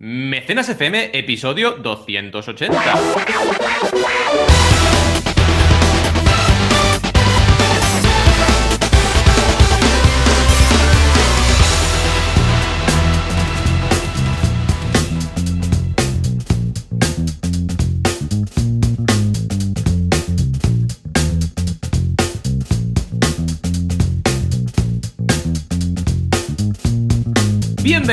Mecenas FM, episodio 280.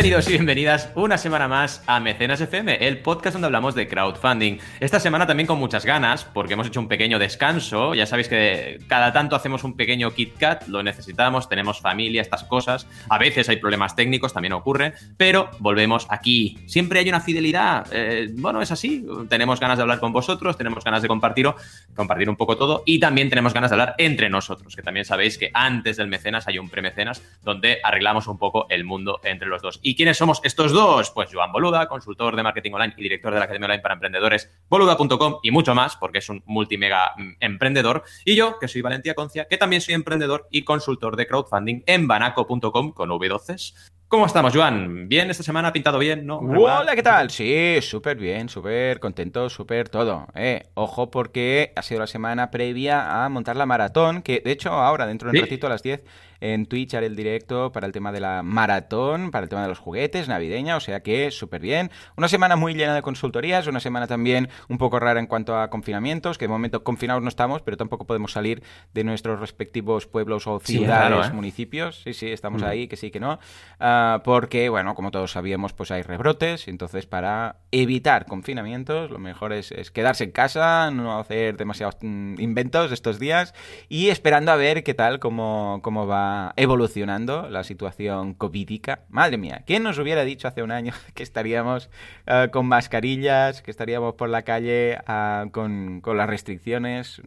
Bienvenidos y bienvenidas una semana más a Mecenas FM, el podcast donde hablamos de crowdfunding. Esta semana también con muchas ganas, porque hemos hecho un pequeño descanso. Ya sabéis que cada tanto hacemos un pequeño Kit Kat, lo necesitamos, tenemos familia, estas cosas. A veces hay problemas técnicos, también ocurre, pero volvemos aquí. Siempre hay una fidelidad. Eh, bueno, es así. Tenemos ganas de hablar con vosotros, tenemos ganas de compartir, compartir un poco todo y también tenemos ganas de hablar entre nosotros, que también sabéis que antes del mecenas hay un premecenas donde arreglamos un poco el mundo entre los dos. ¿Y quiénes somos estos dos? Pues Joan Boluda, consultor de marketing online y director de la Academia Online para Emprendedores, boluda.com y mucho más, porque es un multimega mm, emprendedor. Y yo, que soy Valentía Concia, que también soy emprendedor y consultor de crowdfunding en banaco.com con V12. ¿Cómo estamos, Joan? ¿Bien esta semana? ¿Ha pintado bien? ¿No? Hola, ¿qué tal? Sí, súper bien, súper contento, súper todo. Eh, ojo porque ha sido la semana previa a montar la maratón, que de hecho ahora, dentro de un ratito a las 10, en Twitch haré el directo para el tema de la maratón, para el tema de los juguetes, navideña, o sea que súper bien. Una semana muy llena de consultorías, una semana también un poco rara en cuanto a confinamientos, que de momento confinados no estamos, pero tampoco podemos salir de nuestros respectivos pueblos o ciudades, ¿eh? municipios. Sí, sí, estamos mm. ahí, que sí, que no. Ah, porque, bueno, como todos sabíamos, pues hay rebrotes, entonces para evitar confinamientos, lo mejor es, quedarse en casa, no hacer demasiados mm, inventos estos días y esperando a ver qué tal, cómo, cómo va evolucionando la situación covídica. Madre mía, ¿quién nos hubiera dicho hace un año que estaríamos eh, con mascarillas, que estaríamos por la calle ah, con, con, las restricciones?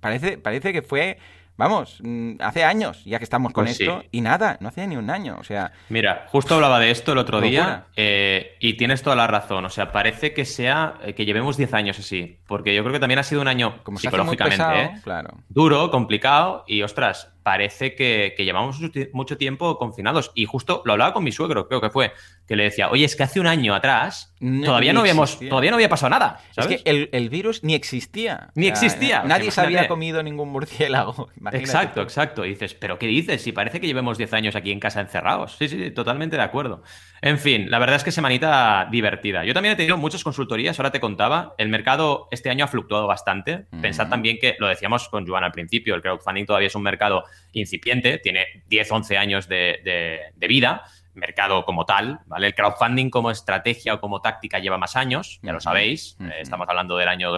parece, parece que fue Vamos, mm, hace años ya que estamos con pues esto y nada, no hace ni un año, o sea... Mira, justo hablaba de esto el otro día eh, y tienes toda la razón, o sea, parece que sea, eh, que llevemos 10 años así, porque yo creo que también ha sido un año Como psicológicamente ¿eh? claro. duro, complicado y, ostras, parece que, llevamos mucho tiempo confinados. Y justo lo hablaba con mi suegro, creo que fue, que le decía, oye, es que hace un año atrás todavía, no habíamos, todavía no había pasado nada. Es que el, virus ni existía. Ni existía. nadie se había comido ningún murciélago. exacto, exacto. Y dices, ¿pero qué dices? Si parece que llevemos 10 años aquí en casa encerrados. Sí, sí, totalmente de acuerdo. En fin, la verdad es que semanita divertida. Yo también he tenido muchas consultorías, ahora te contaba. El mercado este año ha fluctuado bastante. Pensad también que, lo decíamos con Joan al principio, el crowdfunding todavía es un mercado incipiente, tiene 10, 11 años de, vida mercado como tal, ¿vale? El crowdfunding como estrategia o como táctica lleva más años, ya lo sabéis. Eh, estamos hablando del año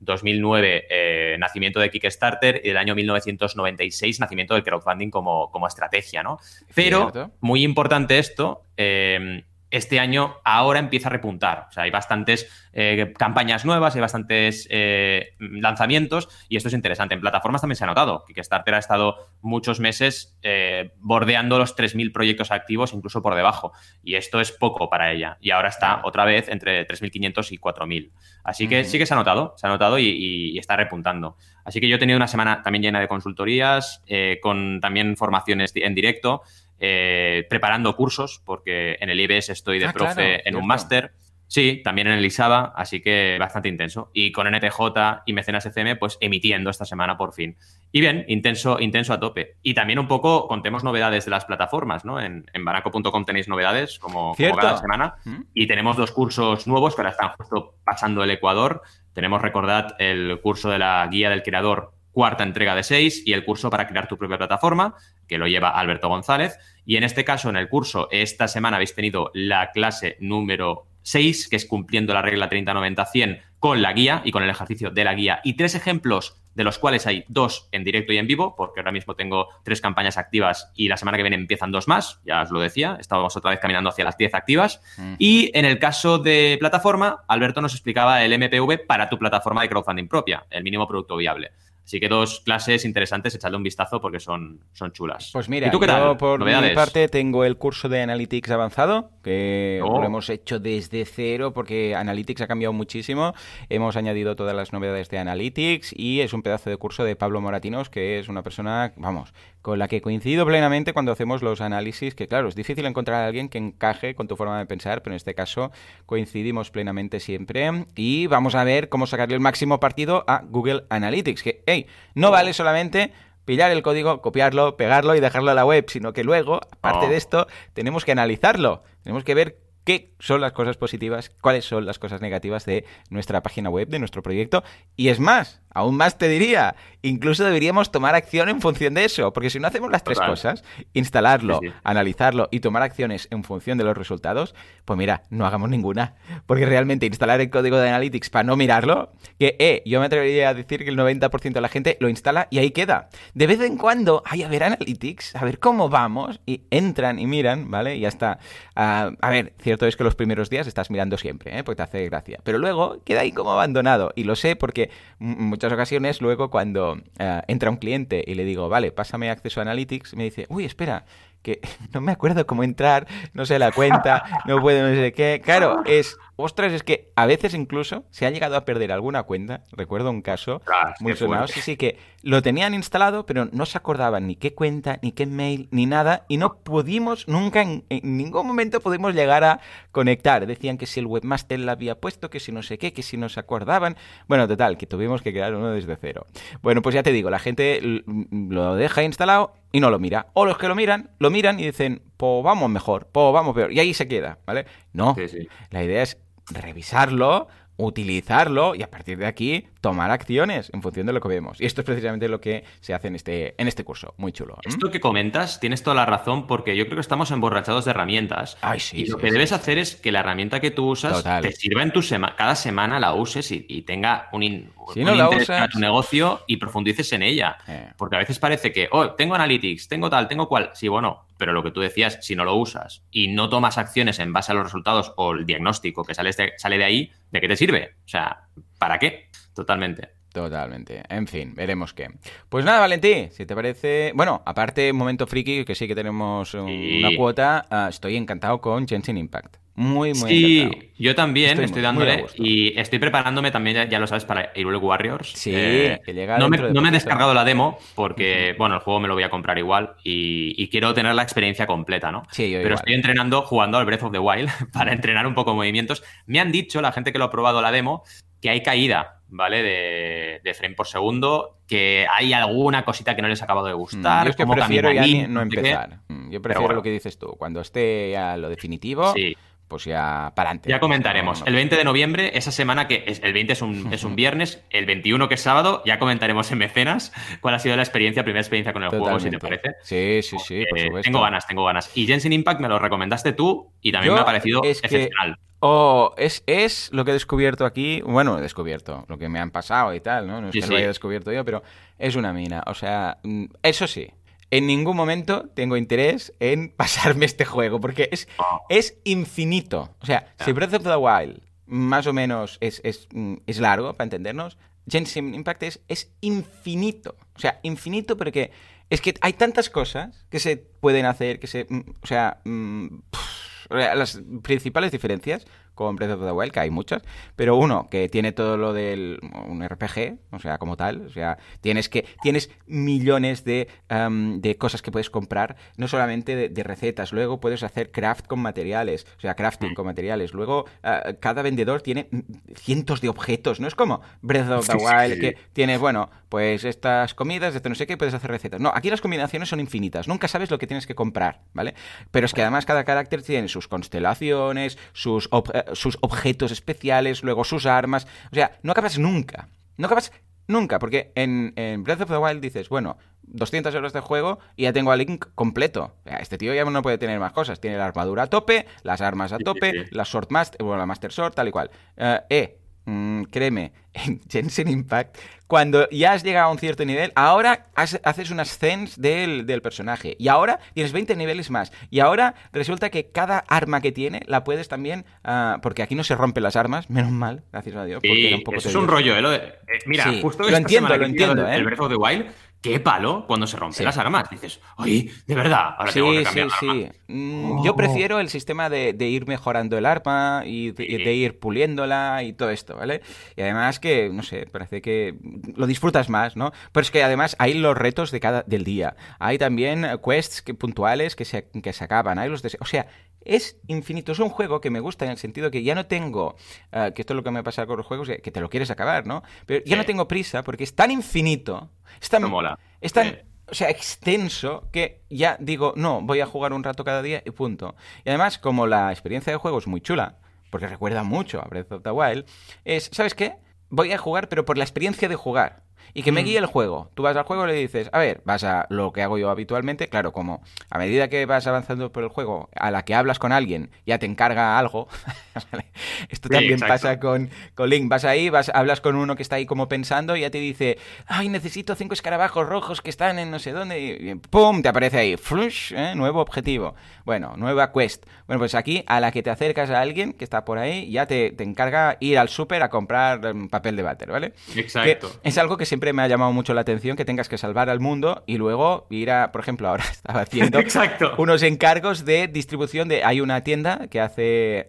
2009, eh, nacimiento de Kickstarter, y del año 1996, nacimiento del crowdfunding como, como estrategia, ¿no? Pero, muy importante esto, eh, este año ahora empieza a repuntar. O sea, hay bastantes eh, campañas nuevas, hay bastantes eh, lanzamientos y esto es interesante. En plataformas también se ha notado. Kickstarter ha estado muchos meses eh, bordeando los 3.000 proyectos activos, incluso por debajo. Y esto es poco para ella. Y ahora está otra vez entre 3.500 y 4.000. Así que sí que se ha notado, se ha notado y, está repuntando. Así que yo he tenido una semana también llena de consultorías, con también formaciones en directo. Preparando cursos, porque en el IBS estoy de ah, profe en un máster. Sí, también en el ISABA, así que bastante intenso. Y con NTJ y Mecenas FM, pues emitiendo esta semana por fin. Y bien, intenso, intenso a tope. Y también un poco contemos novedades de las plataformas, ¿no? En, en baraco.com tenéis novedades como, cada semana. ¿Mm? Y tenemos dos cursos nuevos que ahora están justo pasando el Ecuador. Tenemos, recordad, el curso de la guía del creador cuarta entrega de seis y el curso para crear tu propia plataforma, que lo lleva Alberto González. Y en este caso, en el curso, esta semana habéis tenido la clase número 6, que es cumpliendo la regla 30-90-100 con la guía y con el ejercicio de la guía. Y tres ejemplos, de los cuales hay dos en directo y en vivo, porque ahora mismo tengo tres campañas activas y la semana que viene empiezan dos más, ya os lo decía, estábamos otra vez caminando hacia las 10 activas. Y en el caso de plataforma, Alberto nos explicaba el MPV para tu plataforma de crowdfunding propia, el mínimo producto viable. Así que dos clases interesantes, echadle un vistazo porque son, son chulas. Pues mira, ¿Y tú qué yo tal? por mi parte tengo el curso de Analytics avanzado, que Oh. lo hemos hecho desde cero porque Analytics ha cambiado muchísimo. Hemos añadido todas las novedades de Analytics y es un pedazo de curso de Pablo Moratinos, que es una persona, vamos, con la que coincido plenamente cuando hacemos los análisis, que claro, es difícil encontrar a alguien que encaje con tu forma de pensar, pero en este caso coincidimos plenamente siempre. Y vamos a ver cómo sacarle el máximo partido a Google Analytics, que, hey, no vale solamente pillar el código, copiarlo, pegarlo y dejarlo a la web, sino que luego, aparte Oh. de esto, tenemos que analizarlo, tenemos que ver qué son las cosas positivas, cuáles son las cosas negativas de nuestra página web, de nuestro proyecto. Y es más, aún más te diría, incluso deberíamos tomar acción en función de eso, porque si no hacemos las tres cosas, instalarlo, Sí, sí. analizarlo y tomar acciones en función de los resultados, pues mira, no hagamos ninguna. Porque realmente instalar el código de Analytics para no mirarlo, que eh, yo me atrevería a decir que el 90% de la gente lo instala y ahí queda. De vez en cuando, ay, a ver Analytics, a ver cómo vamos, y entran y miran, ¿vale? Y ya está. Ah, a ver, cierto es que los primeros días estás mirando siempre, ¿eh? Porque te hace gracia. Pero luego queda ahí como abandonado. Y lo sé porque en muchas ocasiones luego cuando ah, entra un cliente y le digo, vale, pásame acceso a Analytics, me dice, uy, espera, que no me acuerdo cómo entrar, no sé la cuenta, no puedo no sé qué. Claro, es, ostras, es que a veces incluso se ha llegado a perder alguna cuenta. Recuerdo un caso Ostras, muy sonado, fuerte. sí, sí, que lo tenían instalado, pero no se acordaban ni qué cuenta, ni qué mail, ni nada, y no pudimos, nunca, en, en ningún momento pudimos llegar a conectar. Decían que si el webmaster la había puesto, que si no sé qué, que si no se acordaban. Bueno, total, que tuvimos que crear uno desde cero. Bueno, pues ya te digo, la gente l- lo deja instalado y no lo mira. O los que lo miran, lo miran y dicen, pues vamos mejor, pues vamos peor. Y ahí se queda, ¿vale? No, Sí, sí. la idea es revisarlo, utilizarlo y a partir de aquí tomar acciones en función de lo que vemos. Y esto es precisamente lo que se hace en este, en este curso. Muy chulo. ¿eh? Esto que comentas, tienes toda la razón, porque yo creo que estamos emborrachados de herramientas. Ay, sí, y lo que sí. debes hacer es que la herramienta que tú usas Total. te sirva en tu semana, cada semana la uses y, y tenga un, in- Si un no la interés usas- para tu negocio y profundices en ella. Eh. Porque a veces parece que, oh, tengo Analytics, tengo tal, tengo cual. Sí, bueno, pero lo que tú decías, si no lo usas y no tomas acciones en base a los resultados o el diagnóstico que sales de- sale de ahí, ¿de qué te sirve? O sea, ¿para qué? Totalmente. Totalmente. En fin, veremos qué. Pues nada, Valentí, si te parece... Bueno, aparte, momento friki, que sí que tenemos un- Sí. una cuota, ah, estoy encantado con Genshin Impact. Muy, muy Sí, encantado. yo también Estoy dándole y estoy preparándome también, ya, ya lo sabes, para Hyrule Warriors. Sí, Eh, que llega no me, de no me he descargado la demo porque, bueno, el juego me lo voy a comprar igual y, y quiero tener la experiencia completa, ¿no? Sí, yo Pero igual. estoy entrenando, jugando al Breath of the Wild para entrenar un poco movimientos. Me han dicho, la gente que lo ha probado la demo, que hay caída, ¿vale? De, de frame por segundo, que hay alguna cosita que no les ha acabado de Mm, gustar. Yo es que prefiero ya ni- no empezar. Yo prefiero bueno. lo que dices tú. Cuando esté ya lo definitivo, Sí. Pues ya para adelante. Ya comentaremos. El 20 de noviembre, esa semana que es, el 20 es un, es un viernes, el 21 que es sábado, ya comentaremos en mecenas cuál ha sido la experiencia, primera experiencia con el juego, si te parece. Sí, sí, sí, por supuesto. tengo ganas, tengo ganas. Y Genshin Impact me lo recomendaste tú y también Yo, me ha parecido es que- excepcional. Oh, es, es lo que he descubierto aquí. Bueno, he descubierto lo que me han pasado y tal, ¿no? No es Sí, que sí. lo haya descubierto yo, pero es una mina. O sea, mm, eso sí. En ningún momento tengo interés en pasarme este juego, porque es, Oh. es infinito. O sea, si Breath of the Wild más o menos es, es, mm, es largo, para entendernos, Genshin Impact es, es infinito. O sea, infinito porque es que hay tantas cosas que se pueden hacer, que se... mm, O sea... mm, pff, las principales diferencias con Breath of the Wild, que hay muchas, pero uno, que tiene todo lo del un RPG, o sea, como tal, o sea, tienes que tienes millones de, de cosas que puedes comprar, no solamente de, de recetas, luego puedes hacer craft con materiales, o sea, crafting con materiales, luego eh, cada vendedor tiene cientos de objetos, no es como Breath of the sí, Wild, sí. que tienes, bueno, pues estas comidas, esto no sé qué, puedes hacer recetas. No, aquí las combinaciones son infinitas, nunca sabes lo que tienes que comprar, ¿vale? Pero es que además cada carácter tiene sus constelaciones, sus, eh, sus objetos especiales, luego sus armas, o sea, no acabas nunca, no acabas nunca, porque en, en Breath of the Wild dices, bueno, 200 horas de juego y ya tengo a Link completo. Este tío ya no puede tener más cosas. Tiene la armadura a tope, las armas a tope, la Sword Master, bueno, la Master Sword, tal y cual. Eh, eh, mm, créeme, en Genshin Impact, cuando ya has llegado a un cierto nivel, ahora haces un ascens del, del, personaje. Y ahora tienes 20 niveles más. Y ahora resulta que cada arma que tiene la puedes también. Uh, porque aquí no se rompen las armas, menos mal, gracias a Dios. Porque era un poco eso es un rollo, ¿eh? Lo de, eh mira, sí, justo lo entiendo, lo entiendo, el, ¿eh? El Breath of the Wild qué palo cuando se rompen sí. las armas. Dices, oye, de verdad, ahora sí, tengo que cambiar sí, arma. Mm, Yo prefiero el sistema de, de, ir mejorando el arma y de, ir puliéndola y todo esto, ¿vale? Y además que, no sé, parece que lo disfrutas más, ¿no? Pero es que además hay los retos de cada, del día. Hay también quests que, puntuales que se, que se acaban. Hay los o sea, es infinito. Es un juego que me gusta en el sentido que ya no tengo, uh, que esto es lo que me pasa con los juegos, que te lo quieres acabar, ¿no? Pero ya Sí. no tengo prisa porque es tan infinito, es tan, Me mola. es tan, Sí. o sea, extenso que ya digo, no, voy a jugar un rato cada día y punto. Y además, como la experiencia de juego es muy chula, porque recuerda mucho a Breath of the Wild, es, ¿sabes qué? Voy a jugar, pero por la experiencia de jugar. Y que me Mm. guíe el juego. Tú vas al juego y le dices, a ver, vas a lo que hago yo habitualmente, claro, como a medida que vas avanzando por el juego, a la que hablas con alguien, ya te encarga algo. Esto también pasa con, con Link. Vas ahí, vas, hablas con uno que está ahí como pensando y ya te dice, ay, necesito cinco escarabajos rojos que están en no sé dónde. Y ¡pum! Te aparece ahí, flush, ¿eh? nuevo objetivo. Bueno, nueva quest. Bueno, pues aquí, a la que te acercas a alguien que está por ahí, ya te, te encarga ir al súper a comprar em, papel de váter, ¿vale? Exacto. Que es algo que siempre me ha llamado mucho la atención, que tengas que salvar al mundo y luego ir a, por ejemplo, ahora estaba haciendo Exacto. unos encargos de distribución de... Hay una tienda que hace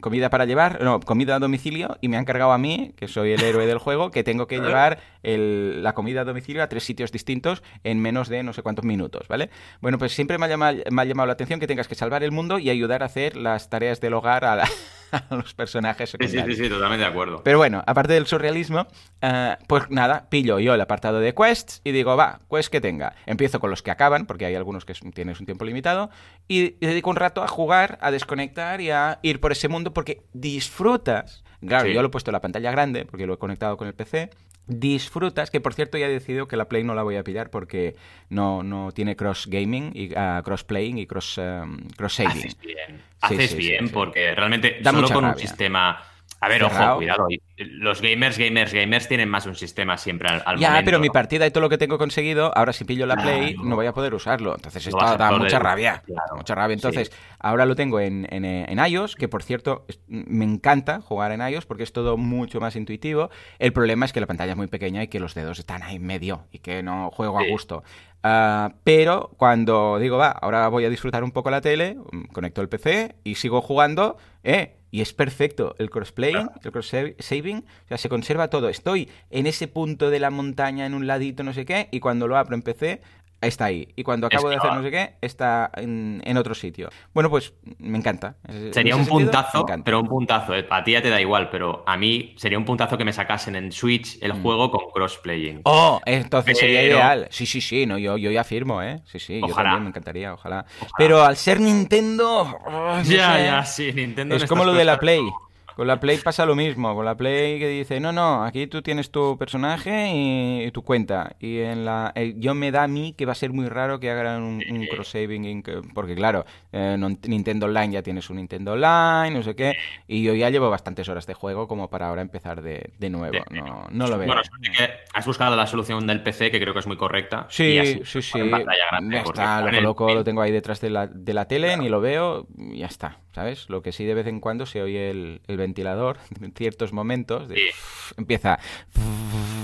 comida para llevar, no, comida a domicilio y me ha encargado a mí, que soy el héroe del juego, que tengo que llevar el- la comida a domicilio a tres sitios distintos en menos de no sé cuántos minutos, ¿vale? Bueno, pues siempre me ha llamado, me ha llamado la atención que tengas que salvar el mundo y ayudar a hacer las tareas del hogar a, la- a los personajes Sí, sí, secundarios. sí, sí, totalmente de acuerdo. Pero bueno, aparte del surrealismo, eh, pues nada, pillo yo el apartado de quests y digo, va, quest que tenga. Empiezo con los que acaban, porque hay algunos que es- tienes un tiempo limitado, y dedico un rato a jugar, a desconectar y a ir por ese mundo porque disfrutas. Claro, Sí. yo lo he puesto en la pantalla grande porque lo he conectado con el PC. Disfrutas, que por cierto ya he decidido que la Play no la voy a pillar porque no, no tiene cross gaming y ah, cross playing y cross, em, cross saving. Haces bien. Sí, Haces sí, bien sí. porque realmente Da solo con un sistema... A ver, Cerrado. ojo, cuidado. Los gamers, gamers, gamers tienen más un sistema siempre al, al Ya, momento. pero mi partida y todo lo que tengo conseguido, ahora si pillo la Play no voy a poder usarlo. Entonces esto da mucha rabia. Claro. Mucha rabia. Entonces, ahora lo tengo en, en, en iOS, que por cierto, me encanta jugar en iOS porque es todo mucho más intuitivo. El problema es que la pantalla es muy pequeña y que los dedos están ahí en medio y que no juego a gusto. Ah, pero cuando digo, va, ahora voy a disfrutar un poco la tele, mm, conecto el PC y sigo jugando, ¿eh? Y es perfecto el crossplaying, el cross-saving, o sea, se conserva todo. Estoy en ese punto de la montaña, en un ladito, no sé qué, y cuando lo abro en PC, está ahí. Y cuando acabo de hacer no sé qué, está en, en otro sitio. Bueno, pues me encanta. En Sería un sentido, puntazo, pero un puntazo. eh. A ti ya te da igual, pero a mí sería un puntazo que me sacasen en Switch el juego con crossplaying. Mm. Oh, entonces sería ideal. Sí, sí, sí, no, yo, yo ya firmo, ¿eh? Sí, sí, yo Ojalá. también me encantaría, ojalá. Ojalá. Pero al ser Nintendo. oh, no ya, sé. ya, sí, Nintendo. en Es como lo de la Play. Con la Play pasa lo mismo. Con la Play que dice, no, no, aquí tú tienes tu personaje y, tu cuenta. Y en la eh, yo me da a mí que va a ser muy raro que hagan un, un cross-saving. in- que- Porque claro, eh, Nintendo Online ya tienes un Nintendo Online, no sé qué. Y yo ya llevo bastantes horas de juego como para ahora empezar de, de nuevo. No, no lo veo. Bueno, que has buscado la solución del PC, que creo que es muy correcta. Sí, así, sí, sí. grande, Ya está, el- lo tengo ahí detrás de la, de la tele, ni lo veo, y ya está, ¿sabes? Lo que sí de vez en cuando se oye el, el ventilador en ciertos momentos, de- Sí. empieza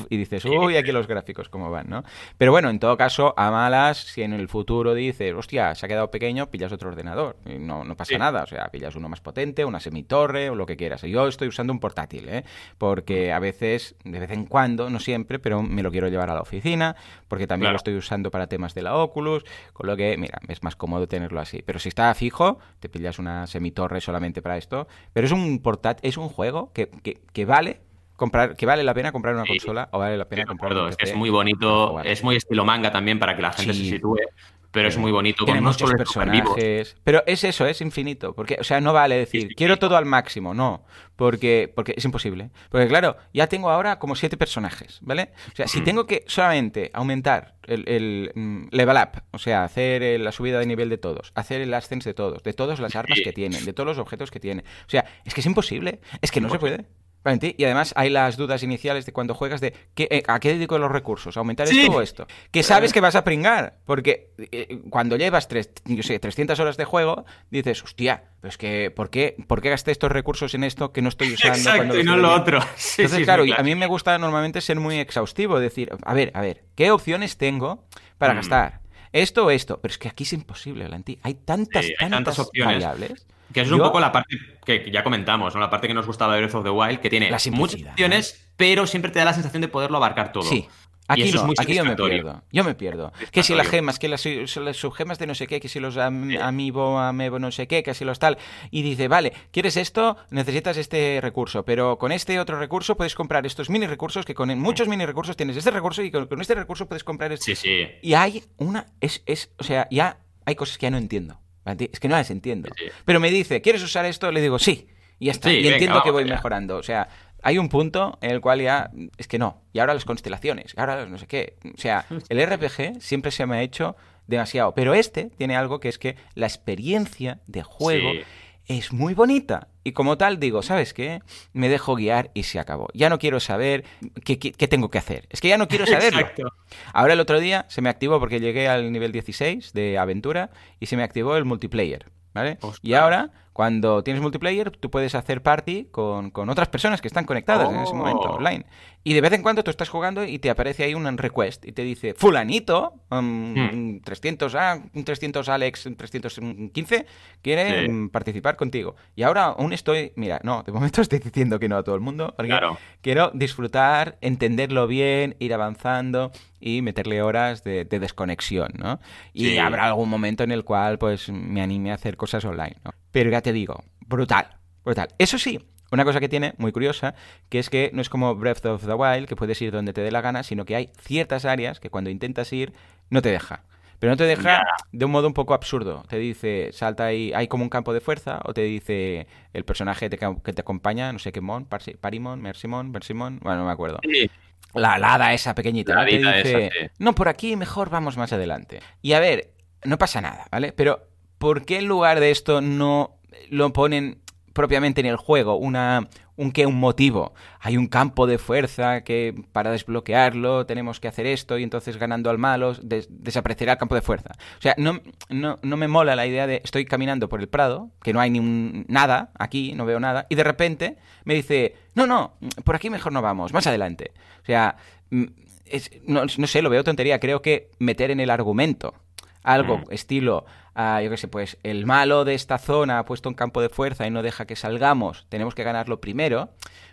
y dices, uy, aquí los gráficos cómo van, ¿no? Pero bueno, en todo caso, a malas, si en el futuro dices, hostia, se ha quedado pequeño, pillas otro ordenador, y no, no pasa Sí. nada, o sea, pillas uno más potente, una semitorre o lo que quieras. Yo estoy usando un portátil, ¿eh? Porque a veces, de vez en cuando, no siempre, pero me lo quiero llevar a la oficina, porque también Claro. lo estoy usando para temas de la Oculus, con lo que, mira, es más cómodo tenerlo así. Pero si está fijo, te pillas una semitorre solamente para esto. Pero es un portátil, es un juego que, que, que vale comprar, que vale la pena comprar una Sí. consola o vale la pena comprar es que es muy bonito, jugar. es muy estilo manga también para que la gente Sí. se sitúe, pero es muy bonito. Tiene con muchos personajes. Pero es eso, es infinito. Porque, o sea, no vale decir, Sí, quiero todo al máximo. No. Porque, porque es imposible. Porque, claro, ya tengo ahora como siete personajes, ¿vale? O sea, si tengo que solamente aumentar el, el, mm, level up, o sea, hacer el- la subida de nivel de todos, hacer el ascense de todos, de todas las armas Sí. que tienen, de todos los objetos que tienen. O sea, es que es imposible. Es que no se puede. Y además hay las dudas iniciales de cuando juegas de eh, ¿a qué dedico los recursos? ¿Aumentar esto o esto? Que sabes que vas a pringar, porque eh, cuando llevas tres, yo sé, 300 horas de juego, dices, hostia, pero es que ¿por qué, ¿por qué gasté estos recursos en esto que no estoy usando? Exacto, y no lo otro. Entonces, claro, a mí me gusta normalmente ser muy exhaustivo, decir, a ver, a ver, ¿qué opciones tengo para mm. gastar? Esto o esto, pero es que aquí es imposible, Valentín. Hay tantas, tantas, opciones. variables. Que es un poco la parte que ya comentamos, ¿no? La parte que nos gusta de Breath of the Wild, que tiene muchas opciones, pero siempre te da la sensación de poderlo abarcar todo. Sí. Aquí, no, aquí yo me pierdo. Yo me pierdo. Que si las gemas, que las, subgemas de no sé qué, que si los amiibo, amebo, no sé qué, que si los tal. Y dice, vale, ¿quieres esto? Necesitas este recurso. Pero con este otro recurso puedes comprar estos mini recursos, que con muchos mini recursos tienes este recurso y con, este recurso puedes comprar este. Sí, sí. Y hay una. Es, es, o sea, ya hay cosas que ya no entiendo. Es que no las entiendo. Pero me dice, ¿quieres usar esto? Le digo, sí. Y ya está. y entiendo que voy mejorando. O sea, hay un punto en el cual ya es que no. Y ahora las constelaciones, ahora no sé qué. O sea, el RPG siempre se me ha hecho demasiado. Pero este tiene algo que es que la experiencia de juego es muy bonita. Y como tal digo, ¿sabes qué? Me dejo guiar y se acabó. Ya no quiero saber qué, tengo que hacer. Es que ya no quiero saberlo. Ahora el otro día se me activó porque llegué al nivel 16 de aventura y se me activó el multiplayer. ¿Vale? Y ahora cuando tienes multiplayer, tú puedes hacer party con, otras personas que están conectadas en ese momento oh. online. Y de vez en cuando tú estás jugando y te aparece ahí un request y te dice, fulanito, 300, um, hmm. ah, un 300 Alex, un 315, quiere mm, participar contigo. Y ahora aún estoy, mira, no, de momento estoy diciendo que no a todo el mundo, porque quiero disfrutar, entenderlo bien, ir avanzando y meterle horas de, desconexión, ¿no? Y habrá algún momento en el cual pues me anime a hacer cosas online, ¿no? Pero ya te digo, brutal, brutal. Eso sí, una cosa que tiene, muy curiosa, que es que no es como Breath of the Wild, que puedes ir donde te dé la gana, sino que hay ciertas áreas que cuando intentas ir no te deja. Pero no te deja de un modo un poco absurdo. Te dice, salta ahí, hay como un campo de fuerza, o te dice el personaje que te acompaña, no sé qué mon, Parimon, Mersimon, Mersimon, bueno, no me acuerdo. La alada esa pequeñita. La te dice, no, por aquí mejor vamos más adelante. Y a ver, no pasa nada, ¿vale? Pero ¿por qué en lugar de esto no lo ponen propiamente en el juego? Una, un qué, un motivo. Hay un campo de fuerza que para desbloquearlo tenemos que hacer esto y entonces ganando al malo desaparecerá el campo de fuerza. O sea, no, no, no, me mola la idea de estoy caminando por el prado, que no hay ni nada aquí, no veo nada, y de repente me dice, no, no, por aquí mejor no vamos, más adelante. O sea, mm, no, no sé, lo veo tontería. Creo que meter en el argumento algo mm. estilo, yo qué sé, pues el malo de esta zona ha puesto un campo de fuerza y no deja que salgamos, tenemos que ganarlo primero,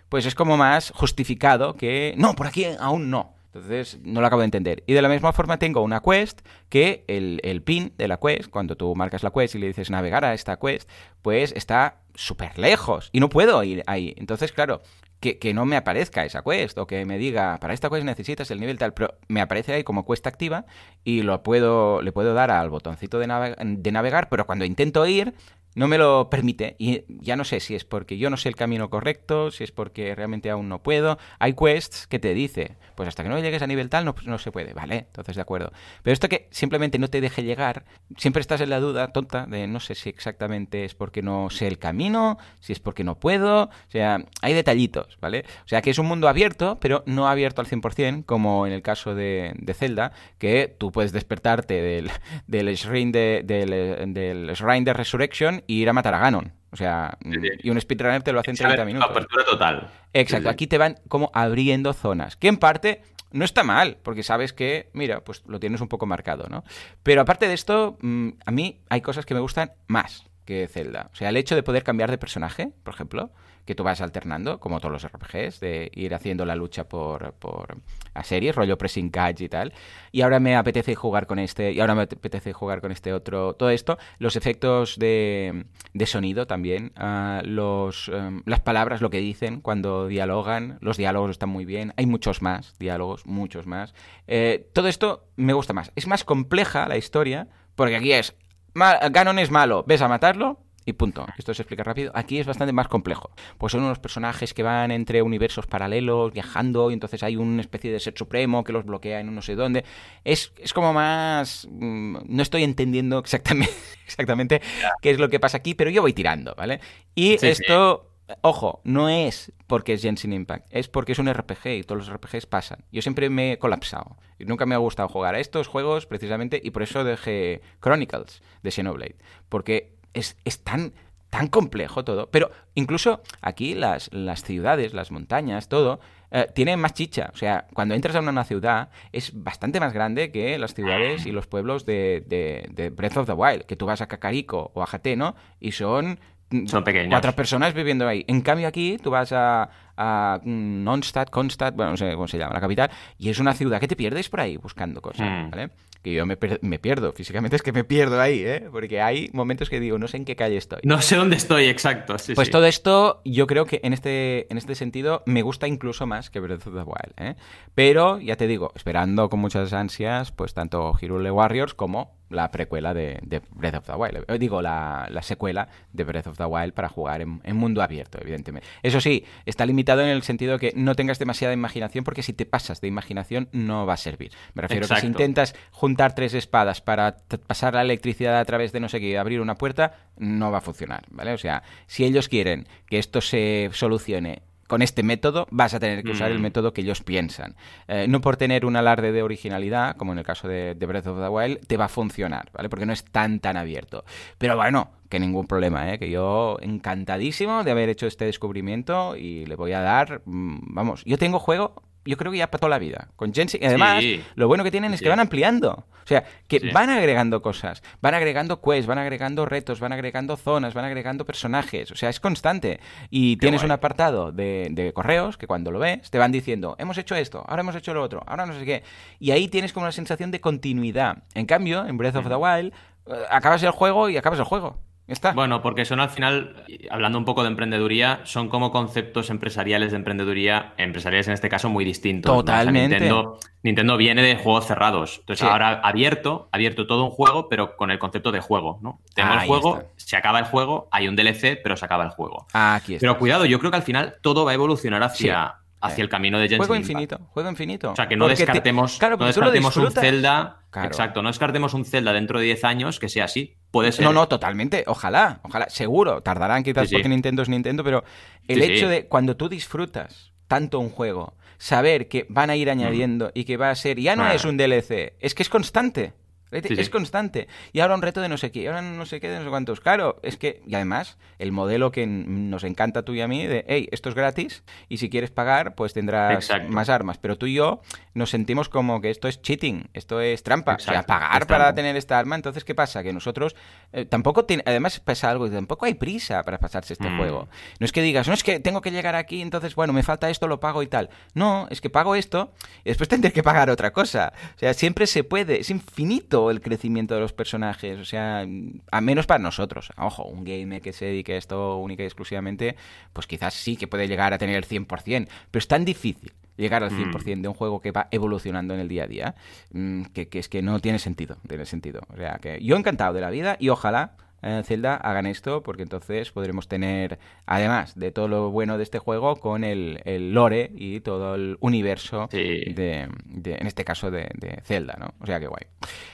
pues es como más justificado que, no, por aquí aún no. Entonces, no lo acabo de entender. Y de la misma forma tengo una quest que el, el pin de la quest, cuando tú marcas la quest y le dices navegar a esta quest, pues está súper lejos y no puedo ir ahí. Entonces, claro, que, no me aparezca esa quest o que me diga, para esta quest necesitas el nivel tal, pero me aparece ahí como cuesta activa y lo puedo, le puedo dar al botoncito de, de navegar, pero cuando intento ir, no me lo permite. Y ya no sé si es porque yo no sé el camino correcto, si es porque realmente aún no puedo. Hay quests que te dice, pues hasta que no llegues a nivel tal no, no se puede, ¿vale? Entonces, de acuerdo. Pero esto que simplemente no te deje llegar, siempre estás en la duda tonta de no sé si exactamente es porque no sé el camino, si es porque no puedo. O sea, hay detallitos, ¿vale? O sea, que es un mundo abierto, pero no abierto al 100%, como en el caso de, de Zelda, que tú puedes despertarte del, del, shrine de, del, del Shrine de Resurrection ir a matar a Ganon. O sea, y un speedrunner te lo hace en 30 minutos. Apertura total. Exacto, aquí te van como abriendo zonas, que en parte no está mal, porque sabes que, mira, pues lo tienes un poco marcado, ¿no? Pero aparte de esto, mm, a mí hay cosas que me gustan más que Zelda. O sea, el hecho de poder cambiar de personaje, por ejemplo, que tú vas alternando, como todos los RPGs, de ir haciendo la lucha por, por a series, rollo pressing catch y tal. Y ahora me apetece jugar con este, y ahora me apetece jugar con este otro. Todo esto, los efectos de, de sonido también, uh, los, um, las palabras, lo que dicen cuando dialogan, los diálogos están muy bien. Hay muchos más diálogos, muchos más. Eh, todo esto me gusta más. Es más compleja la historia, porque aquí es Ganon es malo, ves a matarlo y punto. Esto se explica rápido. Aquí es bastante más complejo. Pues son unos personajes que van entre universos paralelos, viajando, y entonces hay una especie de ser supremo que los bloquea en no sé dónde. Es, es como más... Mm, no estoy entendiendo exactamente, exactamente qué es lo que pasa aquí, pero yo voy tirando, ¿vale? Y esto Ojo, no es porque es Genshin Impact, es porque es un RPG y todos los RPGs pasan. Yo siempre me he colapsado. Nunca me ha gustado jugar a estos juegos precisamente y por eso dejé Chronicles de Xenoblade. Porque es, es tan, tan complejo todo. Pero incluso aquí las, las ciudades, las montañas, todo, eh, tiene más chicha. O sea, cuando entras a una ciudad es bastante más grande que las ciudades y los pueblos de, de, de Breath of the Wild. Que tú vas a Kakariko o a Jateno y son son pequeños. Cuatro personas viviendo ahí. En cambio aquí tú vas a, a Nonstad, Konstad, bueno, no sé cómo se llama, la capital, y es una ciudad que te pierdes por ahí buscando cosas, Mm. ¿vale? Que yo me, me pierdo, físicamente es que me pierdo ahí, ¿eh? Porque hay momentos que digo, no sé en qué calle estoy. No sé dónde estoy, exacto. Sí, Pues sí. todo esto, yo creo que en este, en este sentido me gusta incluso más que Breath of the Wild. ¿eh? Pero, ya te digo, esperando con muchas ansias, pues tanto Hyrule Warriors como la precuela de, de Breath of the Wild. Eh, Digo, la, la secuela de Breath of the Wild para jugar en, en mundo abierto, evidentemente. Eso sí, está limitado en el sentido de que no tengas demasiada imaginación, porque si te pasas de imaginación no va a servir. Me refiero a que si intentas juntar tres espadas para pasar la electricidad a través de no sé qué y abrir una puerta, no va a funcionar, ¿vale? O sea, si ellos quieren que esto se solucione con este método, vas a tener que usar el Mm. método que ellos piensan. Eh, no por tener un alarde de originalidad, como en el caso de, de Breath of the Wild, te va a funcionar, ¿vale? Porque no es tan, tan abierto. Pero bueno, que ningún problema, ¿eh? Que yo encantadísimo de haber hecho este descubrimiento y le voy a dar, mm, vamos, yo tengo juego, yo creo que ya para toda la vida. Con y además, Sí. lo bueno que tienen es Sí. que van ampliando. O sea, que Sí. van agregando cosas, van agregando quests, van agregando retos, van agregando zonas, van agregando personajes. O sea, es constante. Y tienes guay. un apartado de, de correos que cuando lo ves te van diciendo, hemos hecho esto, ahora hemos hecho lo otro, ahora no sé qué. Y ahí tienes como una sensación de continuidad. En cambio, en Breath of the Wild, eh, acabas el juego y acabas el juego. Está. Bueno, porque son al final, hablando un poco de emprendeduría, son como conceptos empresariales de emprendeduría, empresariales en este caso muy distintos. ¿no? O sea, Totalmente. Nintendo, Nintendo viene de juegos cerrados. Entonces Sí. ahora abierto, abierto todo un juego, pero con el concepto de juego, ¿no? Tenemos Ahí el juego, está. se acaba el juego, hay un DLC, pero se acaba el juego. Aquí está. Pero cuidado, yo creo que al final todo va a evolucionar hacia, hacia el camino de Genshin Juego Impact. infinito, juego infinito. O sea, que no Porque te- descartemos, claro, no descartemos un. Zelda. Claro. Exacto, no descartemos un Zelda dentro de 10 años que sea así. Puede ser. No, no, totalmente. Ojalá, ojalá. Seguro. Tardarán quizás Sí, sí. porque Nintendo es Nintendo, pero el Sí, hecho de cuando tú disfrutas tanto un juego, saber que van a ir añadiendo y que va a ser, ya no Ah. es un DLC, es que es constante. Es Sí, constante. Y ahora un reto de no sé qué, y ahora no sé qué, de no sé cuántos. Claro, es que, y además, el modelo que nos encanta tú y a mí, de, hey, esto es gratis, y si quieres pagar, pues tendrás Exacto. más armas. Pero tú y yo nos sentimos como que esto es cheating, esto es trampa. o sea, Exacto, pagar para tener esta arma, entonces, ¿qué pasa? Que nosotros eh, tampoco tiene, además pasa algo, tampoco hay prisa para pasarse este Mm. juego. No es que digas, no es que tengo que llegar aquí, entonces, bueno, me falta esto, lo pago y tal. No, es que pago esto y después tendré que pagar otra cosa. O sea, siempre se puede, es infinito el crecimiento de los personajes, o sea, a menos para nosotros. Ojo, un gamer que se dedique a esto única y exclusivamente, pues quizás sí que puede llegar a tener el 100%, pero es tan difícil llegar al 100% de un juego que va evolucionando en el día a día, mm, que, que es que no tiene sentido, tiene sentido. O sea, que yo encantado de la vida y ojalá eh, Zelda hagan esto, porque entonces podremos tener, además de todo lo bueno de este juego, con el, el lore y todo el universo Sí. de, de- en este caso, de, de Zelda, ¿no? O sea, que guay.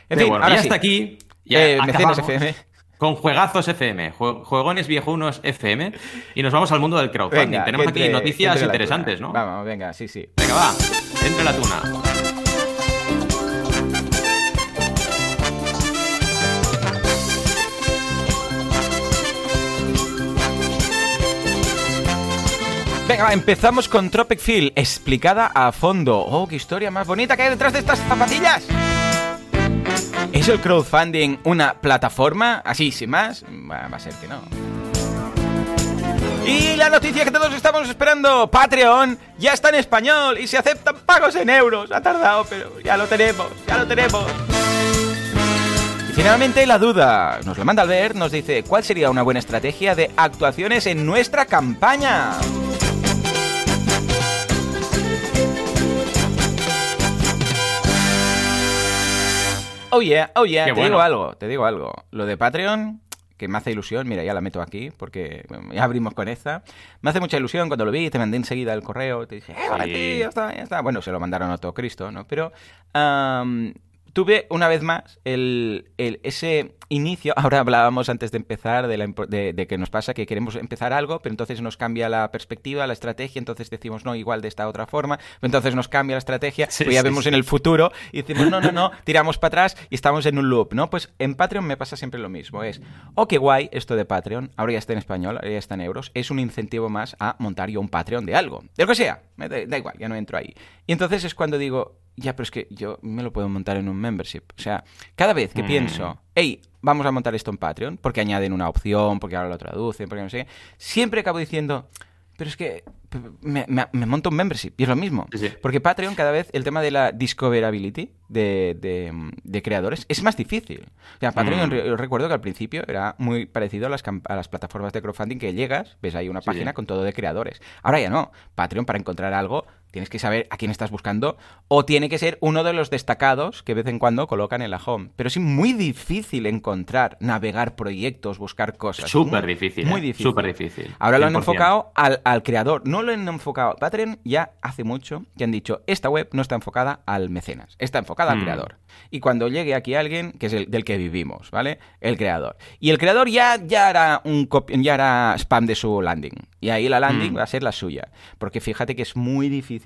En fin, bueno, ahora ya sí. hasta aquí. Ya Eh, acabamos FM. Con Juegazos FM, jue- Juegones Viejunos FM. Y nos vamos al mundo del crowdfunding. Venga, Tenemos aquí noticias interesantes. ¿no? Vamos, venga, sí, sí. Venga, va. Entre la tuna. Venga, empezamos con Tropic Field, explicada a fondo. Oh, qué historia más bonita que hay detrás de estas zapatillas. ¿Es el crowdfunding una plataforma? Así, sin más, va, a ser que no. Y la noticia que todos estamos esperando, Patreon ya está en español y se aceptan pagos en euros. Ha tardado, pero ya lo tenemos, ya lo tenemos. Y finalmente la duda, nos lo manda Albert, nos dice, ¿cuál sería una buena estrategia de actuaciones en nuestra campaña? Oh yeah, oh yeah, Qué te bueno. digo algo, te digo algo. Lo de Patreon, que me hace ilusión, mira, ya la meto aquí, porque ya abrimos con esta. Me hace mucha ilusión cuando lo vi, te mandé enseguida el correo, te dije, ¡eh, hola, Sí. tío, ya está, ya está! Bueno, se lo mandaron a todo Cristo, ¿no? Pero tuve una vez más el, ese inicio, ahora hablábamos antes de empezar de, que nos pasa que queremos empezar algo, pero entonces nos cambia la perspectiva, la estrategia, entonces decimos no, igual de esta otra forma, entonces nos cambia la estrategia, pues ya vemos en el futuro y decimos no, no, no, tiramos para atrás y estamos en un loop, ¿no? Pues en Patreon me pasa siempre lo mismo, es, oh, qué guay esto de Patreon, ahora ya está en español, ahora ya está en euros, es un incentivo más a montar yo un Patreon de algo, de lo que sea, da igual, ya no entro ahí. Y entonces es cuando digo, ya, pero es que yo me lo puedo montar en un membership. O sea, cada vez que mm. pienso, hey, vamos a montar esto en Patreon, porque añaden una opción, porque ahora lo traducen, porque no sé qué, siempre acabo diciendo, pero es que me, monto un membership y es lo mismo. Porque Patreon cada vez el tema de la discoverability de, creadores es más difícil. O sea, Patreon, mm. recuerdo que al principio era muy parecido a las, a las plataformas de crowdfunding que llegas, ves ahí una página con todo de creadores. Ahora ya no. Patreon para encontrar algo Tienes que saber a quién estás buscando o tiene que ser uno de los destacados que de vez en cuando colocan en la home. Pero es muy difícil encontrar, navegar proyectos, buscar cosas. Súper difícil. Muy ¿eh? difícil. Súper difícil. Ahora lo han enfocado al, al, creador, no lo han enfocado. Patreon ya hace mucho que han dicho, esta web no está enfocada al mecenas, está enfocada al mm. creador. Y cuando llegue aquí alguien, que es el del que vivimos, ¿vale? El creador. Y el creador ya, ya, hará, un ya hará spam de su landing. Y ahí la landing mm. va a ser la suya. Porque fíjate que es muy difícil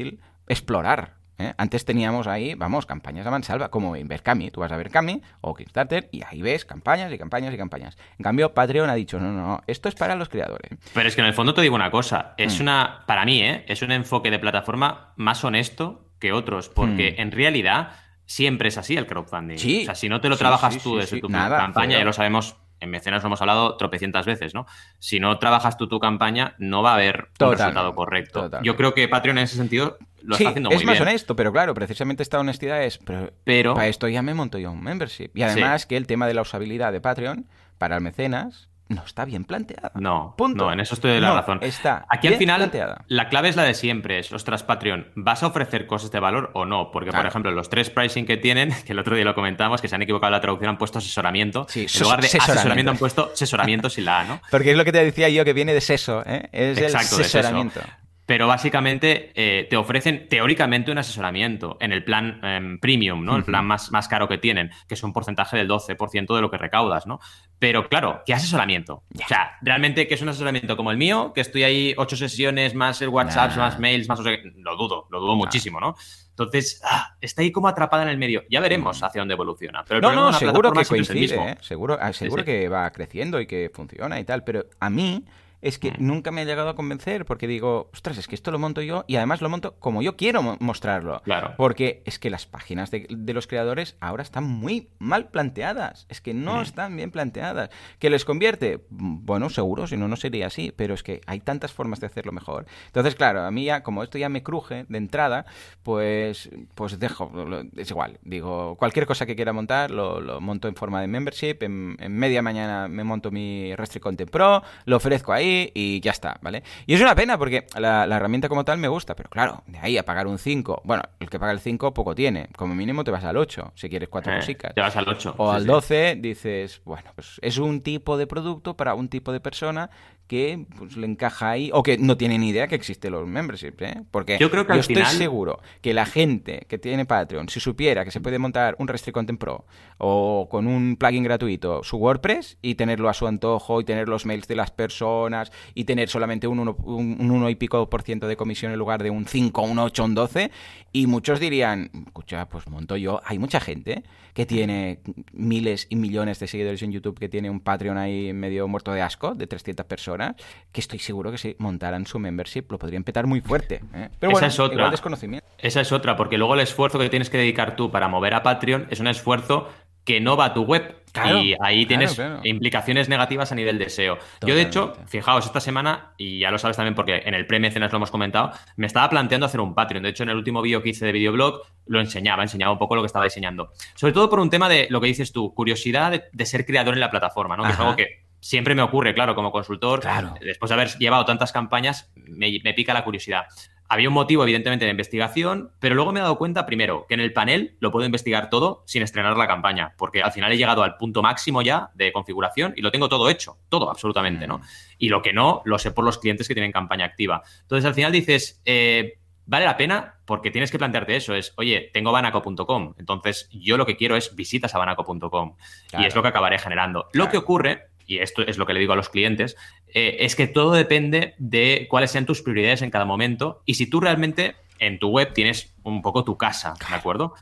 explorar. ¿eh? Antes teníamos ahí, vamos, campañas a mansalva, como en Berkami. Tú vas a Berkami o Kickstarter y ahí ves campañas y campañas y campañas. En cambio, Patreon ha dicho, no, no, no, esto es para los creadores. Pero es que en el fondo te digo una cosa, es mm. una, para mí, ¿eh? es un enfoque de plataforma más honesto que otros, porque mm. en realidad siempre es así el crowdfunding. O sea, si no te lo trabajas tú desde tu campaña, ya lo sabemos en mecenas lo hemos hablado tropecientas veces, ¿no? Si no trabajas tú tu campaña, no va a haber un resultado correcto. Yo creo que Patreon en ese sentido lo está haciendo muy bien. Es más honesto, pero claro, precisamente esta honestidad es. Pero, para esto ya me monto yo un membership. Y además que el tema de la usabilidad de Patreon para el mecenas no está bien planteada. No, Punto. no, en eso estoy de la razón. Está Aquí al final la clave es la de siempre, es, ostras, Patreon, ¿vas a ofrecer cosas de valor o no? Porque, por ejemplo, los tres pricing que tienen, que el otro día lo comentamos, que se han equivocado en la traducción, han puesto asesoramiento. en lugar de asesoramiento han puesto asesoramiento sin la A, ¿no? Porque es lo que te decía yo, que viene de seso, ¿eh? Es el asesoramiento pero básicamente eh, te ofrecen teóricamente un asesoramiento en el plan em, premium, ¿no? El plan más, más caro que tienen, que es un porcentaje del 12% de lo que recaudas, ¿no? Pero claro, ¿qué asesoramiento? O sea, realmente, ¿qué es un asesoramiento como el mío? Que estoy ahí ocho sesiones, más el WhatsApp, más mails, más... lo dudo, lo dudo muchísimo, ¿no? Entonces, ah, está ahí como atrapada en el medio. Ya veremos hacia dónde evoluciona. Pero no, no, seguro que coincide, ¿eh? seguro, ah, seguro que va creciendo y que funciona y tal, pero a mí es que mm. nunca me ha llegado a convencer porque digo, ostras, es que esto lo monto yo y además lo monto como yo quiero mostrarlo. Claro. Porque es que las páginas de, los creadores ahora están muy mal planteadas. Es que no están bien planteadas. ¿Que les convierte? Bueno, seguro, si no, no sería así. Pero es que hay tantas formas de hacerlo mejor. Entonces, claro, a mí ya, como esto ya me cruje de entrada, pues, pues dejo, es igual. Digo, cualquier cosa que quiera montar, lo, monto en forma de membership. En, en media mañana me monto mi Restrict Content Pro, lo ofrezco ahí y ya está, ¿vale? Y es una pena porque la, herramienta como tal me gusta, pero claro, de ahí a pagar un 5, bueno, el que paga el 5 poco tiene, como mínimo te vas al 8, si quieres cuatro eh, músicas. Te vas al 8. O al 12 dices, bueno, pues es un tipo de producto para un tipo de persona que pues, le encaja ahí o que no tiene ni idea que existen los memberships, ¿eh? Porque yo, creo que estoy seguro que la gente que tiene Patreon, si supiera que se puede montar un Restrict Content Pro o con un plugin gratuito su WordPress y tenerlo a su antojo y tener los mails de las personas y tener solamente un 1 un, y pico por ciento de comisión en lugar de un 5, un 8, un 12 y muchos dirían, escucha, pues monto yo, hay mucha gente que tiene miles y millones de seguidores en YouTube que tiene un Patreon ahí medio muerto de asco de 300 personas que estoy seguro que si montaran su membership lo podrían petar muy fuerte. ¿eh? Pero Esa es otra. desconocimiento. Esa es otra, porque luego el esfuerzo que tienes que dedicar tú para mover a Patreon es un esfuerzo que no va a tu web. y ahí tienes implicaciones negativas a nivel de SEO. Yo, de hecho, fijaos, esta semana, y ya lo sabes también porque en el pre-mecenas lo hemos comentado, me estaba planteando hacer un Patreon. De hecho, en el último vídeo que hice de videoblog lo enseñaba, enseñaba un poco lo que estaba diseñando. Sobre todo por un tema de lo que dices tú, curiosidad de, ser creador en la plataforma, ¿no? Que es algo que siempre me ocurre, claro, como consultor, después de haber llevado tantas campañas, me, pica la curiosidad. Había un motivo, evidentemente, de investigación, pero luego me he dado cuenta, primero, que en el panel lo puedo investigar todo sin estrenar la campaña, porque al final he llegado al punto máximo ya de configuración y lo tengo todo hecho, todo, absolutamente, ¿no? Mm. Y lo que no, lo sé por los clientes que tienen campaña activa. Entonces, al final dices, eh, vale la pena porque tienes que plantearte eso. Es, oye, tengo banaco.com. Entonces, yo lo que quiero es visitas a banaco.com. Y es lo que acabaré generando. Lo que ocurre, y esto es lo que le digo a los clientes, eh, es que todo depende de cuáles sean tus prioridades en cada momento. Y si tú realmente en tu web tienes un poco tu casa, ¿de acuerdo?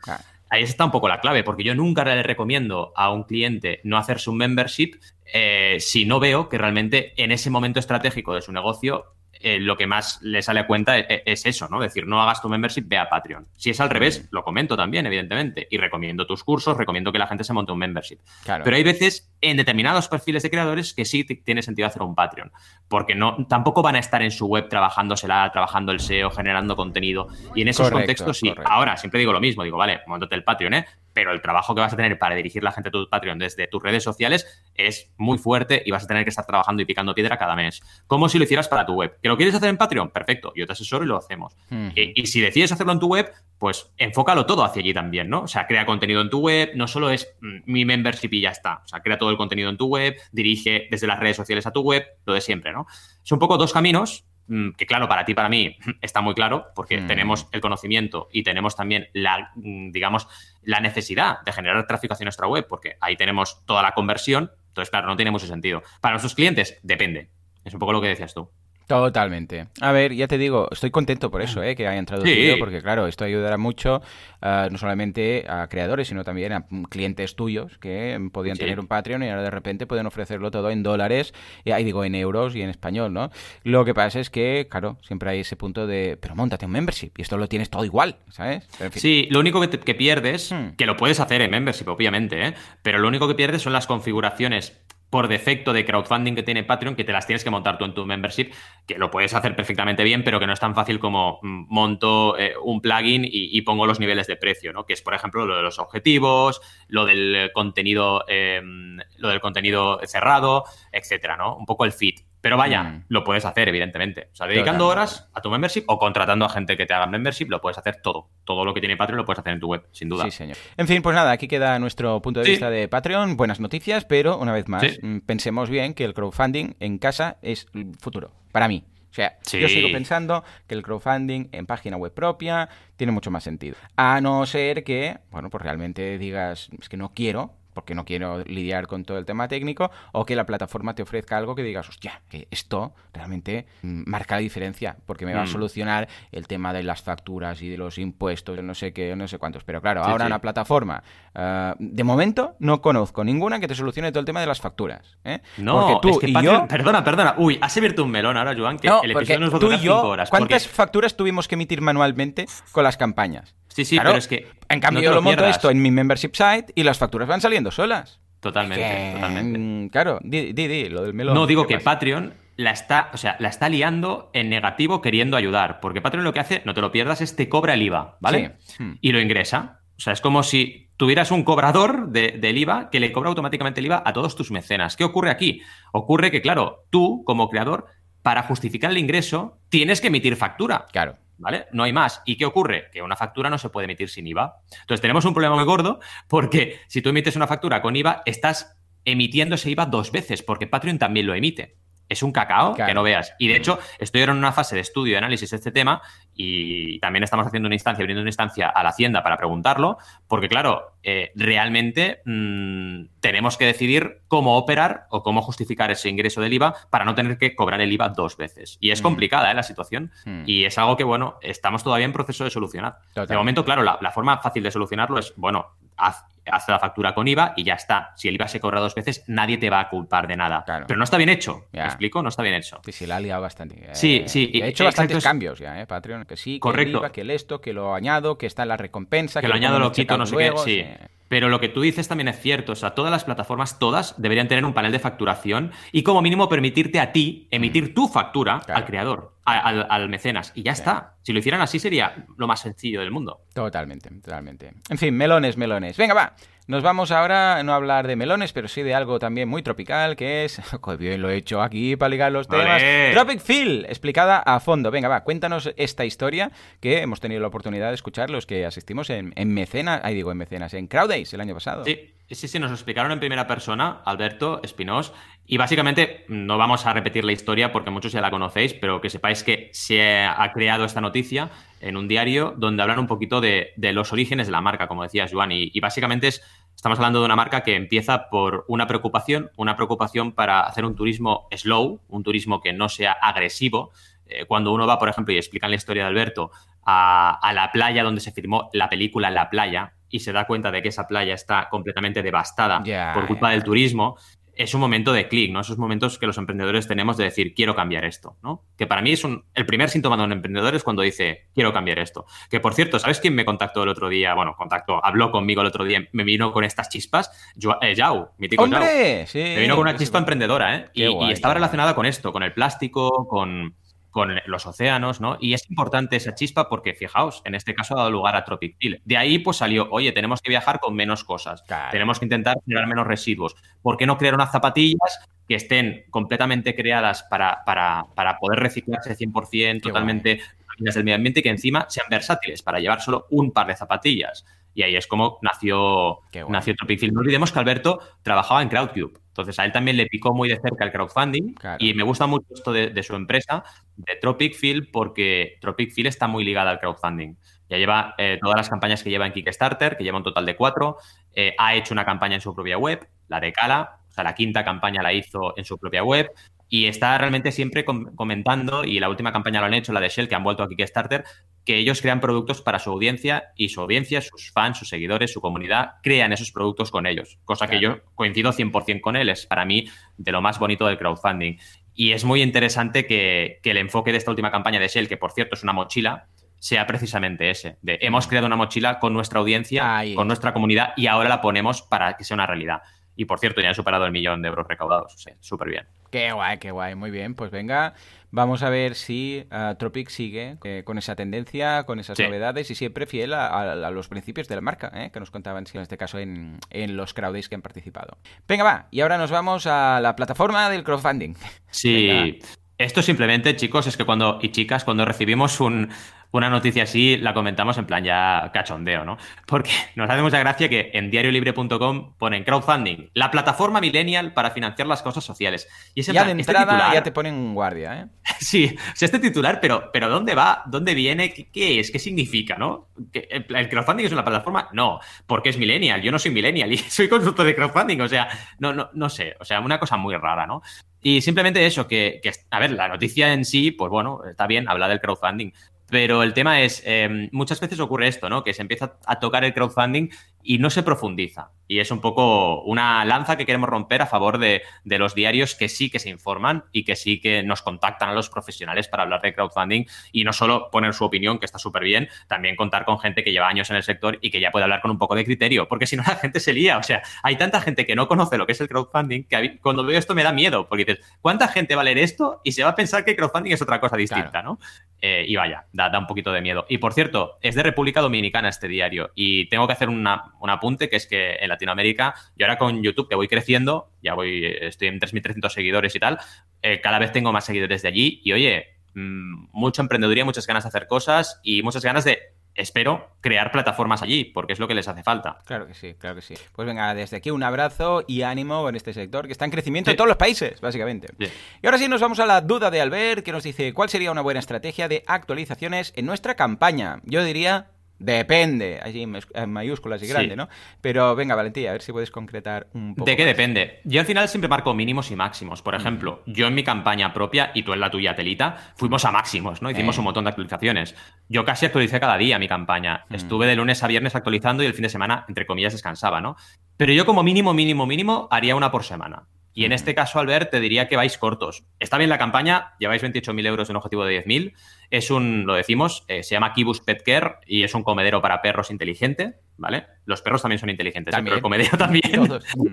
Ahí está un poco la clave, porque yo nunca le recomiendo a un cliente no hacerse un membership eh, si no veo que realmente en ese momento estratégico de su negocio eh, lo que más le sale a cuenta e, e, es, eso, ¿no? Decir, no hagas tu membership, ve a Patreon. Si es al revés, lo comento también, evidentemente. Y recomiendo tus cursos, recomiendo que la gente se monte un membership. Pero hay veces en determinados perfiles de creadores que sí tiene sentido hacer un Patreon. Porque no, tampoco van a estar en su web trabajándosela, trabajando el SEO, generando contenido. Y en esos contextos sí. Ahora, siempre digo lo mismo, digo, vale, montate el Patreon, ¿eh? pero el trabajo que vas a tener para dirigir la gente a tu Patreon desde tus redes sociales es muy fuerte y vas a tener que estar trabajando y picando piedra cada mes. Como si lo hicieras para tu web. ¿Que lo quieres hacer en Patreon? Perfecto, yo te asesoro y lo hacemos. y, si decides hacerlo en tu web, pues enfócalo todo hacia allí también, ¿no? O sea, crea contenido en tu web, no solo es mm, mi membership y ya está. O sea, crea todo el contenido en tu web, dirige desde las redes sociales a tu web, lo de siempre, ¿no? Son un poco dos caminos Mm, que claro, para ti, para mí, está muy claro, porque mm. tenemos el conocimiento y tenemos también la, digamos, la necesidad de generar tráfico hacia nuestra web, porque ahí tenemos toda la conversión. Entonces, claro, no tiene mucho sentido. Para nuestros clientes, depende. Es un poco lo que decías tú. Totalmente. A ver, ya te digo, estoy contento por eso, ¿eh? que haya entrado porque claro, esto ayudará mucho uh, no solamente a creadores, sino también a clientes tuyos que podían tener un Patreon y ahora de repente pueden ofrecerlo todo en dólares, y ahí digo en euros y en español, ¿no? Lo que pasa es que, claro, siempre hay ese punto de, pero montate un membership y esto lo tienes todo igual, ¿sabes? Sí, lo único que, que pierdes, hmm. que lo puedes hacer en membership, obviamente, ¿eh? pero lo único que pierdes son las configuraciones por defecto de crowdfunding que tiene Patreon, que te las tienes que montar tú en tu membership, que lo puedes hacer perfectamente bien, pero que no es tan fácil como mm, monto eh, un plugin y, pongo los niveles de precio, ¿no? Que es, por ejemplo, lo de los objetivos, lo del contenido, em, lo del contenido cerrado, etcétera, ¿no? Un poco el feed. Pero vaya, mm. lo puedes hacer, evidentemente. O sea, dedicando horas a tu membership o contratando a gente que te haga membership, lo puedes hacer todo. Todo lo que tiene Patreon lo puedes hacer en tu web, sin duda. Sí, señor. En fin, pues nada, aquí queda nuestro punto de vista de Patreon. Buenas noticias, pero una vez más, mm, pensemos bien que el crowdfunding en casa es futuro, para mí. O sea, yo sigo pensando que el crowdfunding en página web propia tiene mucho más sentido. A no ser que, bueno, pues realmente digas, es que no quiero porque no quiero lidiar con todo el tema técnico, o que la plataforma te ofrezca algo que digas, hostia, que esto realmente mm, marca la diferencia, porque me va a mm. solucionar el tema de las facturas y de los impuestos, no sé qué, no sé cuántos. Pero claro, ahora una plataforma, ah, de momento no conozco ninguna que te solucione todo el tema de las facturas. ¿eh? No, tú es que y yo... Perdona, perdona. Uy, has abierto un melón ahora, Joan, que el episodio nos va a durar horas. ¿Cuántas facturas tuvimos que emitir manualmente con las campañas? Sí, sí, pero es que. En cambio, yo lo, monto esto en mi membership site y las facturas van saliendo solas. Totalmente, totalmente. Claro, di, di, lo del melón. No, digo que Patreon la está, o sea, la está liando en negativo queriendo ayudar. Porque Patreon lo que hace, no te lo pierdas, es te cobra el IVA, ¿vale? Hmm. Y lo ingresa. O sea, es como si tuvieras un cobrador del IVA que le cobra automáticamente el IVA a todos tus mecenas. ¿Qué ocurre aquí? Ocurre que, claro, tú, como creador, para justificar el ingreso, tienes que emitir factura. Claro. ¿Vale? No hay más. ¿Y qué ocurre? Que una factura no se puede emitir sin IVA. Entonces tenemos un problema muy gordo porque si tú emites una factura con IVA, estás emitiendo ese IVA dos veces porque Patreon también lo emite es un cacao que no veas. Y de hecho, estoy ahora en una fase de estudio y análisis de este tema y también estamos haciendo una instancia, abriendo una instancia a la Hacienda para preguntarlo, porque claro, eh, realmente mm, tenemos que decidir cómo operar o cómo justificar ese ingreso del IVA para no tener que cobrar el IVA dos veces. Y es mm. complicada ¿eh? la situación mm. y es algo que, bueno, estamos todavía en proceso de solucionar. De momento, claro, la, la forma fácil de solucionarlo es, bueno, haz hace la factura con IVA y ya está. Si el IVA se cobra dos veces, nadie te va a culpar de nada. Pero no está bien hecho. ¿Me explico? No está bien hecho. Sí, sí, la ha liado bastante. Eh, sí, sí. He hecho bastantes cambios ya, ¿eh, Patreon? Que sí, que el IVA, que el esto, que lo añado, que está en la recompensa. Que, lo añado, lo quito, no sé qué. Sí. Pero lo que tú dices también es cierto. O sea, todas las plataformas, todas, deberían tener un panel de facturación y como mínimo permitirte a ti emitir mm. tu factura al creador, al, mecenas. Y ya está. Si lo hicieran así sería lo más sencillo del mundo. Totalmente, totalmente. En fin, melones, melones. Venga, va. Nos vamos ahora no a hablar de melones, pero sí de algo también muy tropical, que es... bien lo he hecho aquí para ligar los temas. Tropic Feel, explicada a fondo. Venga, va, cuéntanos esta historia que hemos tenido la oportunidad de escuchar los que asistimos en, en Mecenas, ahí digo en Mecenas, en Crowd Days el año pasado. Sí. Sí, sí, nos lo explicaron en primera persona, Alberto Espinós, y básicamente no vamos a repetir la historia porque muchos ya la conocéis, pero que sepáis que se ha creado esta noticia en un diario donde hablan un poquito de, los orígenes de la marca, como decías, Juan, y, básicamente es, estamos hablando de una marca que empieza por una preocupación, una preocupación para hacer un turismo slow, un turismo que no sea agresivo. Eh, cuando uno va, por ejemplo, y explican la historia de Alberto, a, a la playa donde se firmó la película La playa, y se da cuenta de que esa playa está completamente devastada por culpa del turismo, es un momento de clic, ¿no? Esos momentos que los emprendedores tenemos de decir, quiero cambiar esto, ¿no? Que para mí es un, el primer síntoma de un emprendedor es cuando dice, quiero cambiar esto. Que por cierto, ¿sabes quién me contactó el otro día? Bueno, contactó, habló conmigo el otro día, me vino con estas chispas. Yo, eh, Yao, mi tico ¡Hombre! Sí, me vino con una chispa emprendedora, ¿eh? y, estaba relacionada con esto, con el plástico, con con los océanos, ¿no? Y es importante esa chispa porque, fijaos, en este caso ha dado lugar a Tropic Hill. De ahí pues salió, oye, tenemos que viajar con menos cosas, tenemos que intentar generar menos residuos. ¿Por qué no crear unas zapatillas que estén completamente creadas para, para, para poder reciclarse 100%, totalmente del medio ambiente y que encima sean versátiles para llevar solo un par de zapatillas? Y ahí es como nació, nació Tropic Hill. No olvidemos que Alberto trabajaba en Crowdcube. Entonces, a él también le picó muy de cerca el crowdfunding y me gusta mucho esto de, su empresa, de Tropic Field, porque Tropic Field está muy ligada al crowdfunding. Ya lleva eh, todas las campañas que lleva en Kickstarter, que lleva un total de cuatro. Eh, ha hecho una campaña en su propia web, la de Cala, o sea, la quinta campaña la hizo en su propia web. Y está realmente siempre comentando, y la última campaña lo han hecho, la de Shell, que han vuelto a Kickstarter, que ellos crean productos para su audiencia y su audiencia, sus fans, sus seguidores, su comunidad, crean esos productos con ellos. Cosa que yo coincido 100% con él, es para mí de lo más bonito del crowdfunding. Y es muy interesante que, el enfoque de esta última campaña de Shell, que por cierto es una mochila, sea precisamente ese, de hemos creado una mochila con nuestra audiencia, con nuestra comunidad y ahora la ponemos para que sea una realidad. Y por cierto, ya han superado el millón de euros recaudados. O súper bien. Qué guay, qué guay. Muy bien, pues venga, vamos a ver si uh, Tropic sigue eh, con esa tendencia, con esas novedades y siempre fiel a, los principios de la marca, eh, que nos contaban en este caso en, los crowdays que han participado. Venga, va, y ahora nos vamos a la plataforma del crowdfunding. Sí. Esto simplemente, chicos, es que cuando, y chicas, cuando recibimos un, una noticia así la comentamos en plan ya cachondeo, ¿no? Porque nos hace mucha gracia que en diariolibre.com ponen crowdfunding, la plataforma millennial para financiar las cosas sociales. Y ese ya de este entrada ya te ponen guardia, ¿eh? sí, o sea, este titular, pero, pero ¿dónde va? ¿Dónde viene? ¿Qué, es? ¿Qué significa, no? ¿El crowdfunding es una plataforma? No, porque es millennial. Yo no soy millennial y soy consultor de crowdfunding, o sea, no, no, no sé, o sea, una cosa muy rara, ¿no? Y simplemente eso, que, que, a ver, la noticia en sí, pues bueno, está bien, habla del crowdfunding, pero el tema es, eh, muchas veces ocurre esto, ¿no? Que se empieza a tocar el crowdfunding y no se profundiza. Y es un poco una lanza que queremos romper a favor de, los diarios que sí que se informan y que sí que nos contactan a los profesionales para hablar de crowdfunding y no solo poner su opinión, que está súper bien, también contar con gente que lleva años en el sector y que ya puede hablar con un poco de criterio, porque si no la gente se lía. O sea, hay tanta gente que no conoce lo que es el crowdfunding que cuando veo esto me da miedo, porque dices, ¿cuánta gente va a leer esto? Y se va a pensar que crowdfunding es otra cosa distinta, ¿no? Eh, y vaya, da, da un poquito de miedo. Y por cierto, es de República Dominicana este diario y tengo que hacer una un apunte, que es que en Latinoamérica, yo ahora con YouTube, que voy creciendo, ya voy, estoy en 3.300 seguidores y tal, eh, cada vez tengo más seguidores de allí y oye, mmm, mucha emprendeduría, muchas ganas de hacer cosas y muchas ganas de espero crear plataformas allí, porque es lo que les hace falta. Claro que sí, claro que sí. Pues venga, desde aquí un abrazo y ánimo en este sector que está en crecimiento en todos los países, básicamente. Y ahora sí nos vamos a la duda de Albert, que nos dice, ¿cuál sería una buena estrategia de actualizaciones en nuestra campaña? Yo diría Depende, allí en mayúsculas y grande, ¿no? Pero venga, Valentía, a ver si puedes concretar un poco. ¿De qué depende? Yo al final siempre marco mínimos y máximos. Por ejemplo, yo en mi campaña propia y tú en la tuya, Telita, fuimos a máximos, ¿no? Hicimos eh. un montón de actualizaciones. Yo casi actualicé cada día mi campaña. Mm. Estuve de lunes a viernes actualizando y el fin de semana, entre comillas, descansaba, ¿no? Pero yo como mínimo, mínimo, mínimo, haría una por semana. Y en este caso, Albert, te diría que vais cortos. Está bien la campaña, lleváis 28.000 euros de un objetivo de 10.000. Es un, lo decimos, eh, se llama Kibus Pet Care y es un comedero para perros inteligente, ¿vale? Los perros también son inteligentes, ¿eh? pero el comedero también.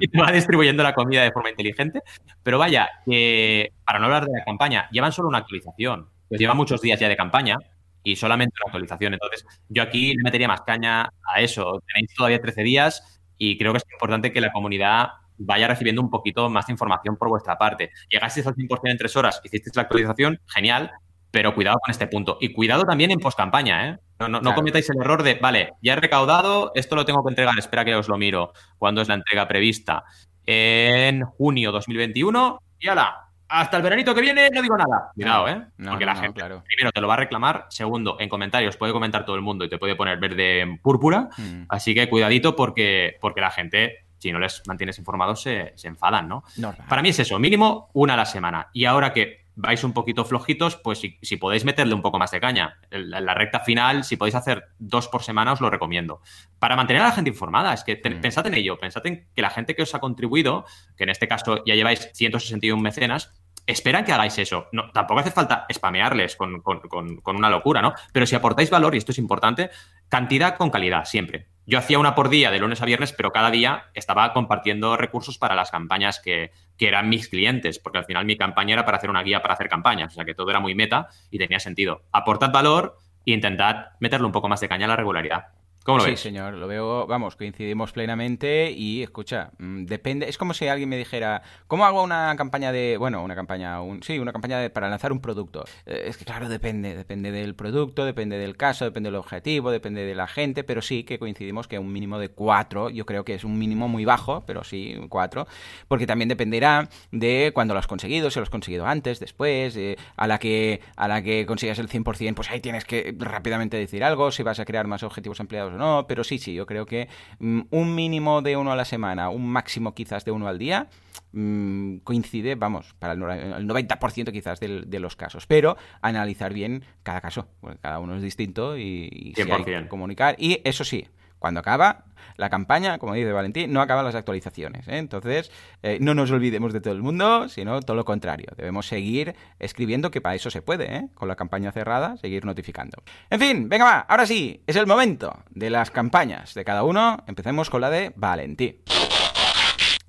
y va distribuyendo la comida de forma inteligente. Pero vaya, para no hablar de la campaña, llevan solo una actualización. Pues llevan muchos días ya de campaña y solamente una actualización. Entonces, yo aquí le metería más caña a eso. Tenéis todavía 13 días y creo que es importante que la comunidad vaya recibiendo un poquito más de información por vuestra parte. Llegasteis al 100% en tres horas, hicisteis la actualización, genial, pero cuidado con este punto. Y cuidado también en post-campaña, ¿eh? No, cometáis el error de, vale, ya he recaudado, esto lo tengo que entregar, espera que os lo miro, cuando es la entrega prevista? En junio 2021, y ala, hasta el veranito que viene no digo nada. Cuidado, ¿eh? No, Porque la no, gente, claro. primero, te lo va a reclamar. Segundo, en comentarios puede comentar todo el mundo y te puede poner verde en púrpura. Mm. Así que cuidadito porque, porque la gente, si no les mantienes informados, se, se enfadan, ¿no? Para mí es eso, mínimo una a la semana. Y ahora que vais un poquito flojitos, pues si, si podéis meterle un poco más de caña. En la, en la recta final, si podéis hacer dos por semana, os lo recomiendo. Para mantener a la gente informada, es que Mm. pensad en ello, pensad en que la gente que os ha contribuido, que en este caso ya lleváis 161 mecenas, esperan que hagáis eso. No, tampoco hace falta spamearles con, con- con- con una locura, ¿no? Pero si aportáis valor, y esto es importante, cantidad con calidad, siempre. Yo hacía una por día de lunes a viernes, pero cada día estaba compartiendo recursos para las campañas que, que eran mis clientes, porque al final mi campaña era para hacer una guía para hacer campañas, o sea que todo era muy meta y tenía sentido. Aportad valor e intentad meterle un poco más de caña a la regularidad. ¿Cómo lo sí, ves? señor, lo veo, vamos, coincidimos plenamente y escucha, mm, depende, es como si alguien me dijera, ¿cómo hago una campaña de, bueno, una campaña, un, sí, una campaña de- para lanzar un producto? Eh, es que claro, depende, depende del producto, depende del caso, depende del objetivo, depende de la gente, pero sí que coincidimos que un mínimo de cuatro, yo creo que es un mínimo muy bajo, pero sí cuatro, porque también dependerá de cuándo lo has conseguido, si lo has conseguido antes, después, eh, a la que a la que consigas el 100%, pues ahí tienes que rápidamente decir algo, si vas a crear más objetivos empleados o no, pero sí, sí, yo creo que mm, un mínimo de uno a la semana, un máximo quizás de uno al día, mm, coincide, vamos, para el nora- el 90% quizás del- de los casos, pero analizar bien cada caso, porque cada uno es distinto y, y si hay 100%. que comunicar, y eso sí, cuando acaba la campaña, como dice Valentín, no acaban las actualizaciones. ¿eh? Entonces, eh, no nos olvidemos de todo el mundo, sino todo lo contrario. Debemos seguir escribiendo, que para eso se puede, ¿eh? con la campaña cerrada, seguir notificando. En fin, venga, va, ahora sí, es el momento de las campañas de cada uno. Empecemos con la de Valentín.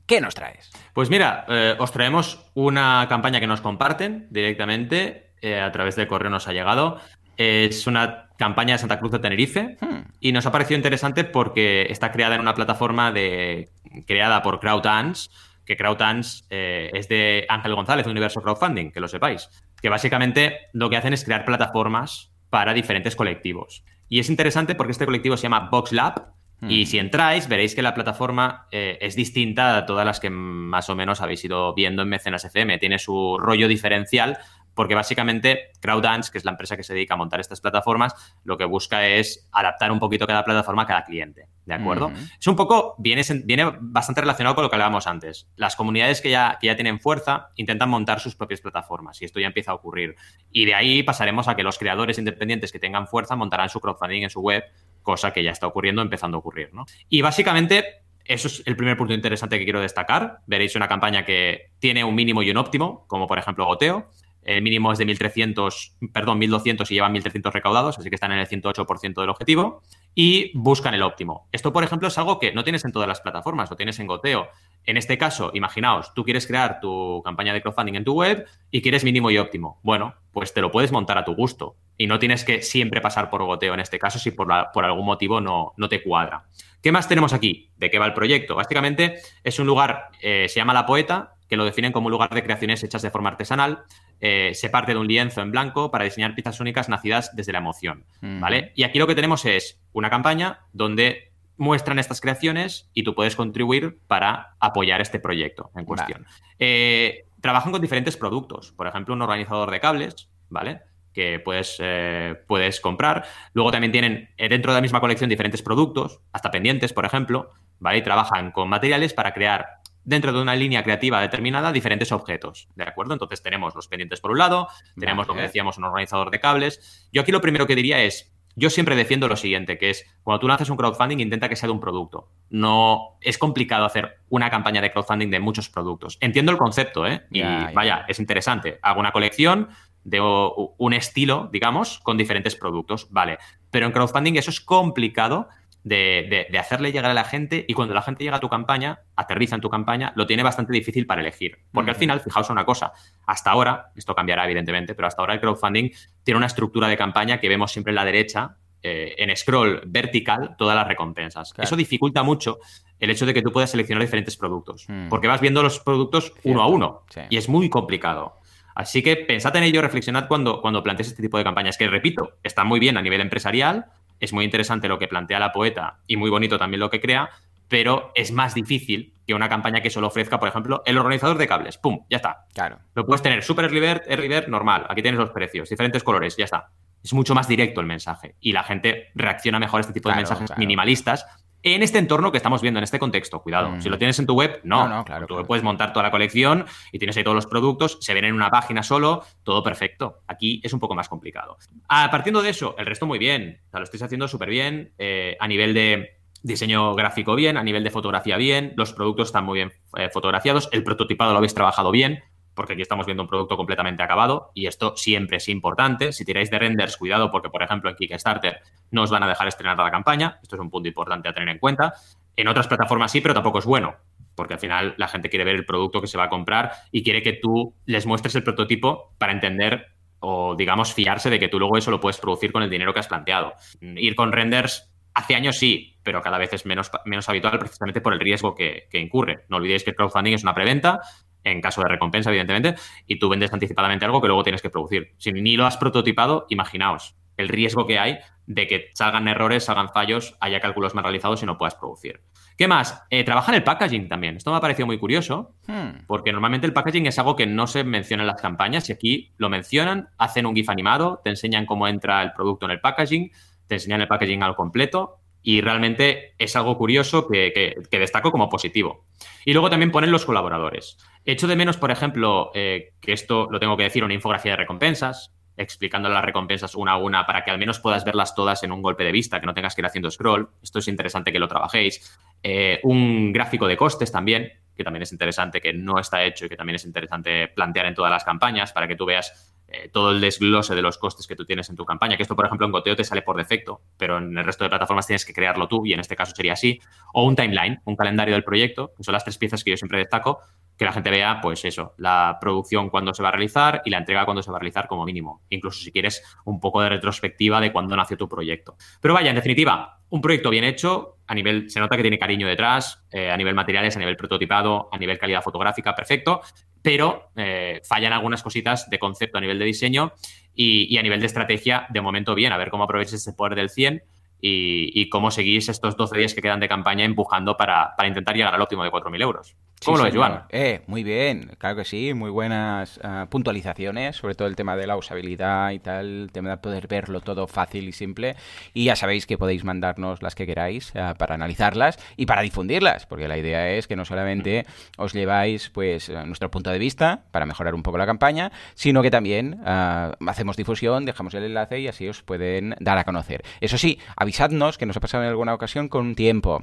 ¿Qué nos traes? Pues mira, eh, os traemos una campaña que nos comparten directamente a través del correo nos ha llegado. Es una campaña de Santa Cruz de Tenerife Hmm. y nos ha parecido interesante porque está creada en una plataforma de, creada por CrowdAns, que CrowdAns eh, es de Ángel González, de Universo Crowdfunding, que lo sepáis, que básicamente lo que hacen es crear plataformas para diferentes colectivos. Y es interesante porque este colectivo se llama VoxLab y Mm. si entráis veréis que la plataforma eh, es distinta a todas las que más o menos habéis ido viendo en Mecenas FM. Tiene su rollo diferencial porque básicamente CrowdDance, que es la empresa que se dedica a montar estas plataformas, lo que busca es adaptar un poquito cada plataforma a cada cliente, ¿de acuerdo? Es un poco, viene, viene bastante relacionado con lo que hablábamos antes. Las comunidades que ya, que ya tienen fuerza intentan montar sus propias plataformas y esto ya empieza a ocurrir. Y de ahí pasaremos a que los creadores independientes que tengan fuerza montarán su crowdfunding en su web, cosa que ya está ocurriendo, empezando a ocurrir, ¿no? Y básicamente... Eso es el primer punto interesante que quiero destacar. Veréis una campaña que tiene un mínimo y un óptimo, como por ejemplo Goteo. El mínimo es de 1.300, perdón, 1.200 y llevan 1.300 recaudados, así que están en el 108% del objetivo. Y buscan el óptimo. Esto, por ejemplo, es algo que no tienes en todas las plataformas, lo tienes en Goteo. En este caso, imaginaos, tú quieres crear tu campaña de crowdfunding en tu web y quieres mínimo y óptimo. Bueno, pues te lo puedes montar a tu gusto. Y no tienes que siempre pasar por Goteo en este caso si por, la- por algún motivo no, no te cuadra. ¿Qué más tenemos aquí? ¿De qué va el proyecto? Básicamente es un lugar, eh, se llama La Poeta, que lo definen como un lugar de creaciones hechas de forma artesanal. Eh, se parte de un lienzo en blanco para diseñar piezas únicas nacidas desde la emoción. Mm. ¿Vale? Y aquí lo que tenemos es una campaña donde muestran estas creaciones y tú puedes contribuir para apoyar este proyecto en cuestión. Eh, trabajan con diferentes productos, por ejemplo, un organizador de cables, ¿vale? Que puedes, eh, puedes comprar. Luego también tienen dentro de la misma colección diferentes productos, hasta pendientes, por ejemplo, ¿vale? Y trabajan con materiales para crear dentro de una línea creativa determinada diferentes objetos, ¿de acuerdo? Entonces tenemos los pendientes por un lado, tenemos lo que decíamos, un organizador de cables. Yo aquí lo primero que diría es, yo siempre defiendo lo siguiente, que es cuando tú lanzas un crowdfunding, intenta que sea de un producto. No es complicado hacer una campaña de crowdfunding de muchos productos. Entiendo el concepto, ¿eh? Y Ya, ya. vaya, es interesante. Hago una colección de un estilo, digamos, con diferentes productos. Vale. Pero en crowdfunding eso es complicado de, de- de hacerle llegar a la gente y cuando la gente llega a tu campaña, aterriza en tu campaña, lo tiene bastante difícil para elegir. Porque al final, fijaos una cosa, hasta ahora, esto cambiará evidentemente, pero hasta ahora el crowdfunding tiene una estructura de campaña que vemos siempre en la derecha, eh, en scroll vertical, todas las recompensas. Claro. Eso dificulta mucho el hecho de que tú puedas seleccionar diferentes productos, Mm. porque vas viendo los productos uno a uno sí. y es muy complicado. Así que pensad en ello, reflexionad cuando, cuando plantees este tipo de campañas, que repito, está muy bien a nivel empresarial, es muy interesante lo que plantea la poeta y muy bonito también lo que crea, pero es más difícil que una campaña que solo ofrezca, por ejemplo, el organizador de cables. ¡Pum! Ya está. Claro. Lo puedes tener super river, river normal. Aquí tienes los precios, diferentes colores, ya está. Es mucho más directo el mensaje y la gente reacciona mejor a este tipo de mensajes minimalistas en este entorno que estamos viendo, en este contexto. Cuidado, mm. si lo tienes en tu web, no. no, claro, tú puedes montar toda la colección y tienes ahí todos los productos, se ven en una página solo, todo perfecto. Aquí es un poco más complicado. A, partiendo de eso, el resto muy bien. O sea, lo estáis haciendo súper bien. Eh, a nivel de diseño gráfico bien, a nivel de fotografía bien, los productos están muy bien eh, fotografiados, el prototipado lo habéis trabajado bien, porque aquí estamos viendo un producto completamente acabado y esto siempre es importante. Si tiráis de renders, cuidado porque, por ejemplo, en Kickstarter no os van a dejar estrenar la campaña. Esto es un punto importante a tener en cuenta. En otras plataformas sí, pero tampoco es bueno, porque al final la gente quiere ver el producto que se va a comprar y quiere que tú les muestres el prototipo para entender o, digamos, fiarse de que tú luego eso lo puedes producir con el dinero que has planteado. Ir con renders hace años sí, pero cada vez es menos, menos habitual precisamente por el riesgo que, que incurre. No olvidéis que el crowdfunding es una preventa en caso de recompensa, evidentemente, y tú vendes anticipadamente algo que luego tienes que producir. Si ni lo has prototipado, imaginaos el riesgo que hay de que salgan errores, salgan fallos, haya cálculos mal realizados y no puedas producir. ¿Qué más? Eh, trabaja en el packaging también. Esto me ha parecido muy curioso, hmm. porque normalmente el packaging es algo que no se menciona en las campañas y aquí lo mencionan, hacen un GIF animado, te enseñan cómo entra el producto en el packaging, te enseñan el packaging al completo y realmente es algo curioso que, destaco como positivo. Y luego también ponen los colaboradores. Echo de menos, por ejemplo, eh, que esto lo tengo que decir, una infografía de recompensas, explicando las recompensas una a una para que al menos puedas verlas todas en un golpe de vista, que no tengas que ir haciendo scroll. Esto es interesante que lo trabajéis. Eh, un gráfico de costes también, que también es interesante, que no está hecho y que también es interesante plantear en todas las campañas para que tú veas eh, todo el desglose de los costes que tú tienes en tu campaña, que esto, por ejemplo, en Goteo te sale por defecto, pero en el resto de plataformas tienes que crearlo tú y en este caso sería así. O un timeline, un calendario del proyecto, que son las tres piezas que yo siempre destaco, que la gente vea, pues eso, la producción cuando se va a realizar y la entrega cuando se va a realizar como mínimo. Incluso si quieres un poco de retrospectiva de cuándo nació tu proyecto. Pero vaya, en definitiva, un proyecto bien hecho, a nivel, se nota que tiene cariño detrás, eh, a nivel materiales, a nivel prototipado, a nivel calidad fotográfica, perfecto, pero eh, fallan algunas cositas de concepto a nivel de diseño y, a nivel de estrategia, de momento bien, a ver cómo aprovechas ese poder del 100 y, cómo seguís estos 12 días que quedan de campaña empujando para, para intentar llegar al óptimo de 4.000 euros. ¿Cómo lo ves, Joan? Eh, muy bien, claro que sí, muy buenas ah, puntualizaciones, sobre todo el tema de la usabilidad y tal, el tema de poder verlo todo fácil y simple. Y ya sabéis que podéis mandarnos las que queráis ah, para analizarlas y para difundirlas, porque la idea es que no solamente os lleváis pues nuestro punto de vista para mejorar un poco la campaña, sino que también ah, hacemos difusión, dejamos el enlace y así os pueden dar a conocer. Eso sí, avisadnos que nos ha pasado en alguna ocasión con tiempo,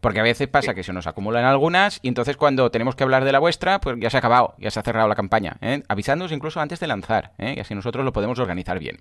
porque a veces pasa que se nos acumulan algunas y entonces cuando cuando tenemos que hablar de la vuestra, pues ya se ha acabado, ya se ha cerrado la campaña. ¿eh? Avisándonos incluso antes de lanzar, ¿eh? y así nosotros lo podemos organizar bien.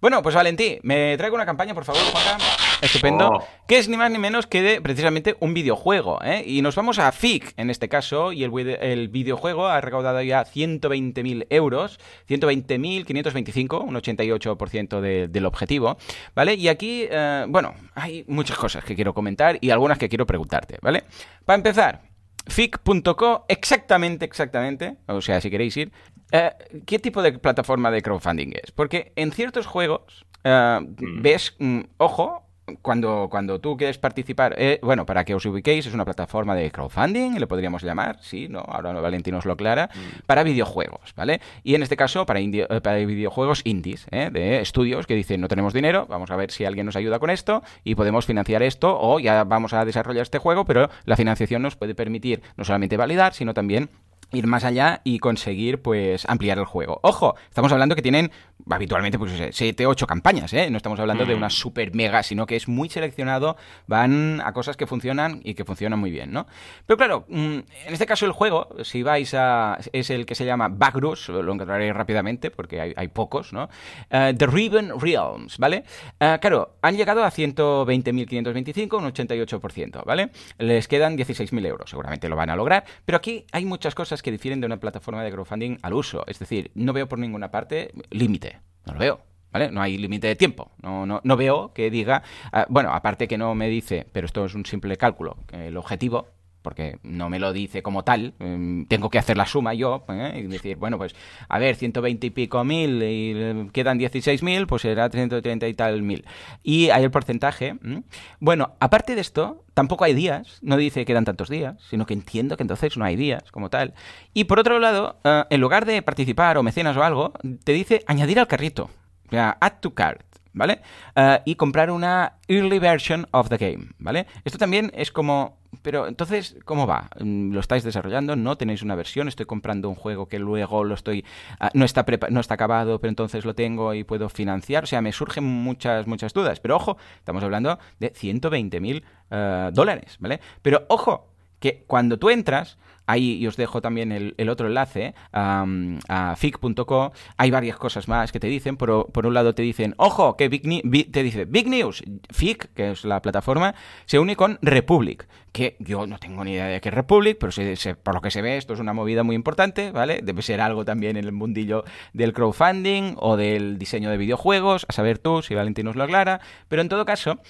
Bueno, pues Valentí, me traigo una campaña, por favor, Juanca. Estupendo. Oh. Que es ni más ni menos que de precisamente un videojuego. ¿eh? Y nos vamos a FIC en este caso. Y el, videojuego ha recaudado ya 120.000 euros. 120.525, un 88% del objetivo. ¿Vale? Y aquí, eh, bueno, hay muchas cosas que quiero comentar y algunas que quiero preguntarte. ¿Vale? Para empezar, fic.co, exactamente, exactamente, o sea, si queréis ir, eh, ¿qué tipo de plataforma de crowdfunding es? Porque en ciertos juegos eh, mm. ves, mm, ojo, cuando, cuando tú quieres participar, eh, bueno, para que os ubiquéis, es una plataforma de crowdfunding, le podríamos llamar, sí, ¿no? Ahora Valentín nos lo aclara, mm. para videojuegos, ¿vale? Y en este caso, para, eh, para videojuegos indies, ¿eh? de estudios que dicen, no tenemos dinero, vamos a ver si alguien nos ayuda con esto y podemos financiar esto o ya vamos a desarrollar este juego, pero la financiación nos puede permitir no solamente validar, sino también ir más allá y conseguir pues ampliar el juego. Ojo, estamos hablando que tienen habitualmente pues 7, 8 campañas, ¿eh? No estamos hablando de una mm. super mega, sino que es muy seleccionado, van a cosas que funcionan y que funcionan muy bien, ¿no? Pero claro, mm, en este caso el juego, si vais a... es el que se llama Backrus, lo encontraré rápidamente porque hay, pocos, ¿no? Eh, The Riven Realms, ¿vale? Eh, claro, han llegado a 120.525, un 88%, ¿vale? Les quedan 16.000 euros, seguramente lo van a lograr, pero aquí hay muchas cosas que difieren de una plataforma de crowdfunding al uso. Es decir, no veo por ninguna parte límite. No lo veo. ¿Vale? No hay límite de tiempo. No, no, no, veo que diga. Ah, bueno, aparte que no me dice, pero esto es un simple cálculo, el objetivo porque no me lo dice como tal, em, tengo que hacer la suma yo ¿eh? y decir, bueno, pues a ver, 120 y pico mil y quedan 16 mil, pues será 330 y tal mil. Y hay el porcentaje. Bueno, aparte de esto, tampoco hay días, no dice que quedan tantos días, sino que entiendo que entonces no hay días como tal. Y por otro lado, eh, en lugar de participar o mecenas o algo, te dice añadir al carrito. O sea, add to cart. ¿Vale? Eh, y comprar una early version of the game, ¿vale? Esto también es como pero entonces, ¿cómo va? Mm, ¿Lo estáis desarrollando? ¿No tenéis una versión? ¿Estoy comprando un juego que luego lo estoy ah, no está no está acabado, pero entonces lo tengo y puedo financiar? O sea, me surgen muchas muchas dudas. Pero ojo, estamos hablando de 120 mil eh, dólares, ¿vale? Pero ojo, que cuando tú entras, ahí y os dejo también el, otro enlace a fic.co, hay varias cosas más que te dicen. Por, por un lado te dicen, ojo, que Big, te dice Big News, FIC, que es la plataforma, se une con Republic, que yo no tengo ni idea de qué es Republic, pero por lo que se ve esto es una movida muy importante, ¿vale? Debe ser algo también en el mundillo del crowdfunding o del diseño de videojuegos, a saber tú si Valentín nos lo aclara, pero en todo caso,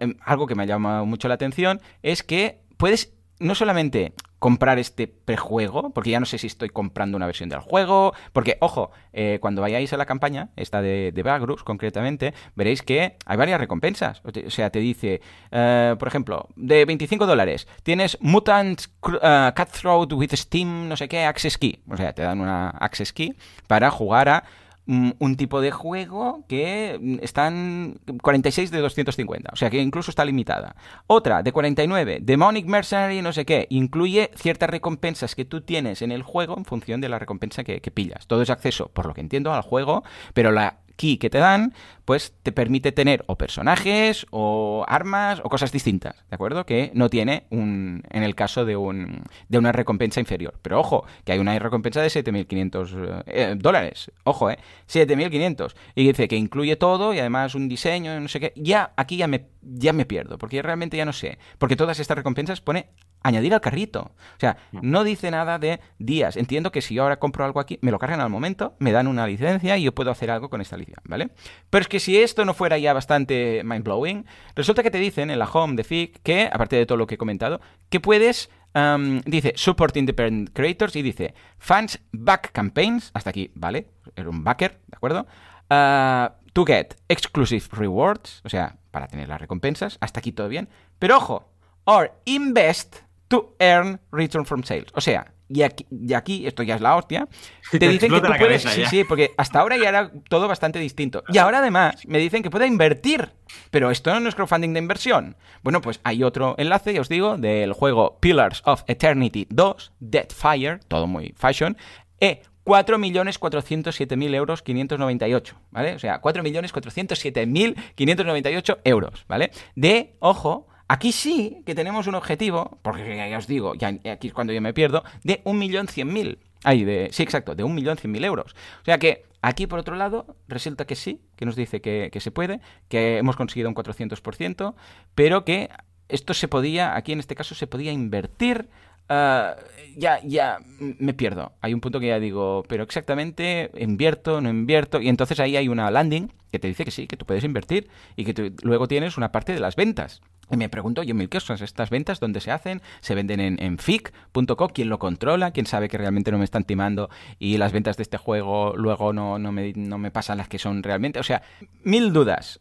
em, algo que me ha llamado mucho la atención es que puedes no solamente comprar este prejuego, porque ya no sé si estoy comprando una versión del juego, porque, ojo, eh, cuando vayáis a la campaña, esta de, de concretamente, veréis que hay varias recompensas. O sea, te dice, eh, por ejemplo, de 25 dólares, tienes Mutant uh, Cutthroat with Steam, no sé qué, Access Key. O sea, te dan una Access Key para jugar a un tipo de juego que están 46 de 250, o sea que incluso está limitada. Otra de 49, Demonic Mercenary, no sé qué, incluye ciertas recompensas que tú tienes en el juego en función de la recompensa que, que pillas. Todo es acceso, por lo que entiendo, al juego, pero la key que te dan, pues te permite tener o personajes o armas o cosas distintas, ¿de acuerdo? Que no tiene un, en el caso de, un, de una recompensa inferior. Pero ojo, que hay una recompensa de 7.500 eh, dólares. Ojo, ¿eh? 7.500. Y dice que incluye todo y además un diseño, no sé qué. Ya, aquí ya me, ya me pierdo, porque realmente ya no sé. Porque todas estas recompensas pone añadir al carrito. O sea, mm. no dice nada de días. Entiendo que si yo ahora compro algo aquí, me lo cargan al momento, me dan una licencia y yo puedo hacer algo con esta licencia, ¿vale? Pero es que si esto no fuera ya bastante mind-blowing, resulta que te dicen en la home de FIC que, aparte de todo lo que he comentado, que puedes dice Support Independent Creators y dice Fans Back Campaigns. Hasta aquí, ¿vale? Era un backer, ¿de acuerdo? Uh, to get exclusive rewards, o sea, para tener las recompensas. Hasta aquí todo bien. Pero ojo, or invest to earn return from sales. O sea, y aquí, y aquí esto ya es la hostia, te dicen que tú puedes... Sí, sí, porque hasta ahora ya era todo bastante distinto. Y ahora además me dicen que pueda invertir. Pero esto no es crowdfunding de inversión. Bueno, pues hay otro enlace, ya os digo, del juego Pillars of Eternity 2, Deadfire, todo muy fashion, e 4.407.000 euros 598, ¿vale? O sea, 4.407.598 euros, ¿vale? De, ojo, Aquí sí que tenemos un objetivo, porque ya os digo, ya, aquí es cuando yo me pierdo, de 1.100.000. Ahí, de, sí, exacto, de 1.100.000 euros. O sea que aquí, por otro lado, resulta que sí, que nos dice que, se puede, que hemos conseguido un 400%, pero que esto se podía, aquí en este caso se podía invertir ah, ya, ya me pierdo. Hay un punto que ya digo, pero exactamente, invierto, no invierto, y entonces ahí hay una landing que te dice que sí, que tú puedes invertir y que luego tienes una parte de las ventas. Y me pregunto yo mil cosas, estas ventas, ¿dónde se hacen? ¿Se venden en, en fic.co? ¿Quién lo controla? ¿Quién sabe que realmente no me están timando y las ventas de este juego luego no, no, me, no me pasan las que son realmente? O sea, mil dudas.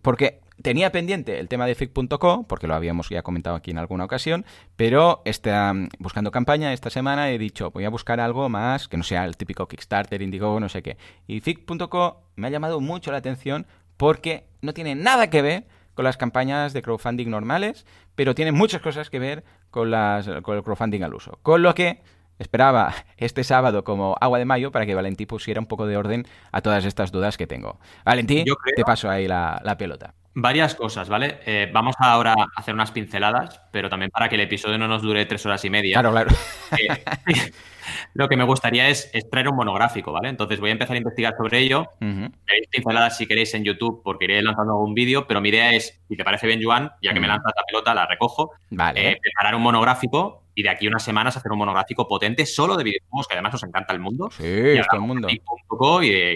porque tenía pendiente el tema de fic.co, porque lo habíamos ya comentado aquí en alguna ocasión, pero está, buscando campaña esta semana he dicho, voy a buscar algo más que no sea el típico Kickstarter, Indiegogo, no sé qué. Y fic.co me ha llamado mucho la atención porque no tiene nada que ver con las campañas de crowdfunding normales, pero tiene muchas cosas que ver con, las, con el crowdfunding al uso. Con lo que esperaba este sábado como agua de mayo para que Valentí pusiera un poco de orden a todas estas dudas que tengo. Valentí, te paso ahí la, pelota. Varias cosas, ¿vale? Eh, vamos ahora a hacer unas pinceladas, pero también para que el episodio no nos dure tres horas y media. Claro, claro. Eh, lo que me gustaría es, traer un monográfico, ¿vale? Entonces voy a empezar a investigar sobre ello. Veréis pinceladas si queréis en YouTube porque iré lanzando algún vídeo, pero mi idea es, si te parece bien, Joan, ya que me lanzas la pelota, la recojo, vale. Eh, preparar un monográfico y de aquí unas semanas hacer un monográfico potente solo de videojuegos, que además os encanta el mundo. Sí, es todo el mundo. Y,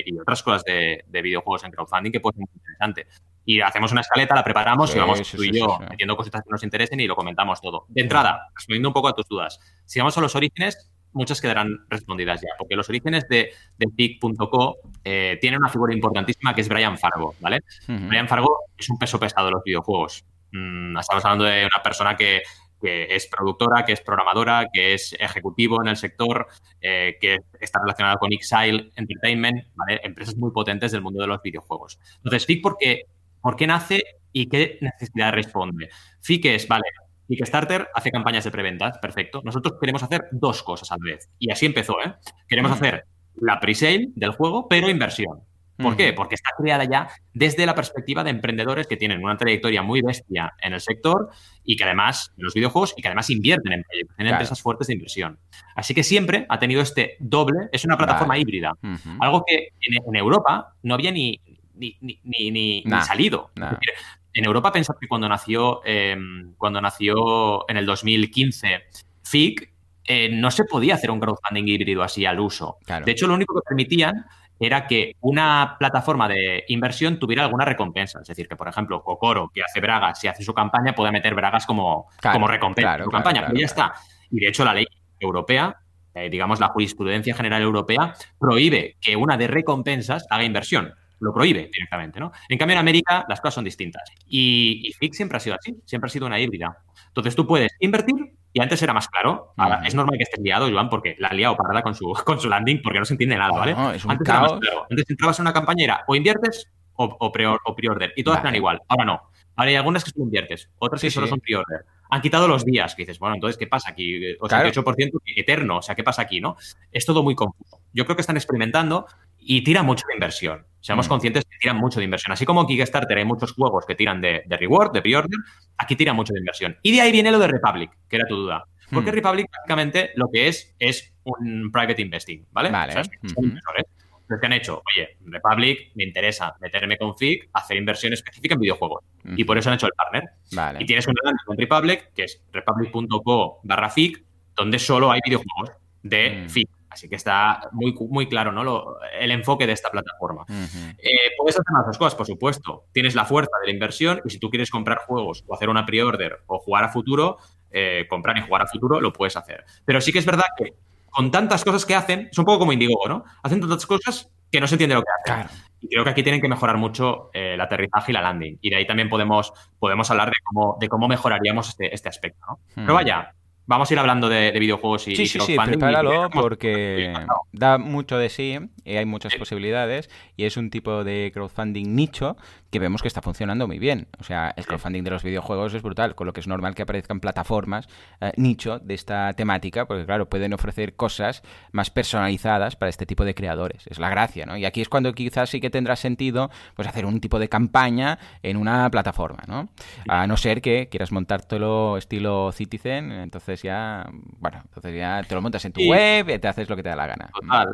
y, otras cosas de, videojuegos en crowdfunding que puede ser muy interesante. Y hacemos una escaleta, la preparamos Sí, y vamos sí, tú y sí, yo metiendo cositas que nos interesen y lo comentamos todo. De entrada, respondiendo un poco a tus dudas, si vamos a los orígenes, muchas quedarán respondidas ya, porque los orígenes de, de Peak.co eh, tienen una figura importantísima que es Brian Fargo, ¿vale? Brian Fargo es un peso pesado de los videojuegos. Mm, estamos hablando de una persona que, que es productora, que es programadora, que es ejecutivo en el sector, eh, que está relacionada con Exile Entertainment, ¿vale? empresas muy potentes del mundo de los videojuegos. Entonces, FIC, ¿por qué, ¿por qué nace y qué necesidad responde? FIC es, vale, Kickstarter hace campañas de preventas, perfecto. Nosotros queremos hacer dos cosas a la vez. Y así empezó, ¿eh? Queremos Mm. hacer la pre-sale del juego, pero inversión. ¿Por Ujú. qué? Porque está creada ya desde la perspectiva de emprendedores que tienen una trayectoria muy bestia en el sector y que además, en los videojuegos, y que además invierten en proyectos, en Claro. empresas fuertes de inversión. Así que siempre ha tenido este doble, es una plataforma Vale. híbrida. Algo que en, en Europa no había ni, ni, ni, ni- salido. nah. Es decir, en Europa pensad que cuando nació, eh, cuando nació en el 2015 FIC, eh, no se podía hacer un crowdfunding híbrido así al uso. Claro. De hecho, lo único que permitían era que una plataforma de inversión tuviera alguna recompensa. Es decir, que, por ejemplo, Kokoro, que hace bragas, si hace su campaña, puede meter bragas como, Claro, como recompensa claro, su campaña. pero ya está. Y de hecho, la ley europea, eh, digamos la jurisprudencia general europea, prohíbe que una de recompensas haga inversión. Lo prohíbe directamente, ¿no? En cambio, en América las cosas son distintas. Y, y FIC siempre ha sido así, siempre ha sido una híbrida. Entonces tú puedes invertir, y antes era más claro. Ahora, es normal que estés liado, Joan, porque la ha liado parada con su, con su landing, porque no se entiende nada, ¿vale? Bueno, es un antes era más caos. claro. Antes entrabas en una campaña y era o inviertes o, o, pre- o pre-order. Y todas Vale. eran igual. Ahora no. Ahora hay algunas que solo inviertes, otras Sí, que solo sí. son pre-order. Han quitado los días, que dices, bueno, entonces, ¿qué pasa aquí? 88% eterno, o sea, ¿qué pasa aquí, no? Es todo muy confuso. Yo creo que están experimentando y tiran mucho de inversión. Seamos Mm. conscientes que tiran mucho de inversión. Así como en Kickstarter hay muchos juegos que tiran de, de reward, de pre-order, aquí tiran mucho de inversión. Y de ahí viene lo de Republic, que era tu duda. Porque Hmm. Republic básicamente lo que es es un private investing, ¿vale? Vale. O sea, son Ujú. inversores. Los que han hecho, oye, Republic me interesa meterme con FIC, hacer inversión específica en videojuegos. Y por eso han hecho el partner. Vale. Y tienes un enlace con Republic, que es republic.co barra FIC, donde solo hay videojuegos de Mm. FIC. Así que está muy, muy claro ¿no? Lo- el enfoque de esta plataforma. Ujú. Eh, puedes hacer más dos cosas, por supuesto. Tienes la fuerza de la inversión y si tú quieres comprar juegos o hacer una pre-order o jugar a futuro, eh, comprar y jugar a futuro, lo puedes hacer. Pero sí que es verdad que con tantas cosas que hacen, es un poco como Indiegogo, ¿no? Hacen tantas cosas que no se entiende lo que hacen. Claro. Y creo que aquí tienen que mejorar mucho eh, el aterrizaje y la landing. Y de ahí también podemos, podemos hablar de cómo, de cómo mejoraríamos este, este aspecto, ¿no? Pero Mm. vaya, vamos a ir hablando de, de videojuegos y Sí, y sí, sí, prepáralo porque da mucho de sí y hay muchas Sí. posibilidades y es un tipo de crowdfunding nicho que vemos que está funcionando muy bien. O sea, el crowdfunding de los videojuegos es brutal, con lo que es normal que aparezcan plataformas eh, nicho de esta temática, porque claro, pueden ofrecer cosas más personalizadas para este tipo de creadores. Es la gracia, ¿no? Y aquí es cuando quizás sí que tendrá sentido pues hacer un tipo de campaña en una plataforma, ¿no? A no ser que quieras montártelo estilo Citizen, entonces ya, bueno, entonces ya te lo montas en tu Sí. web y te haces lo que te da la gana. Total.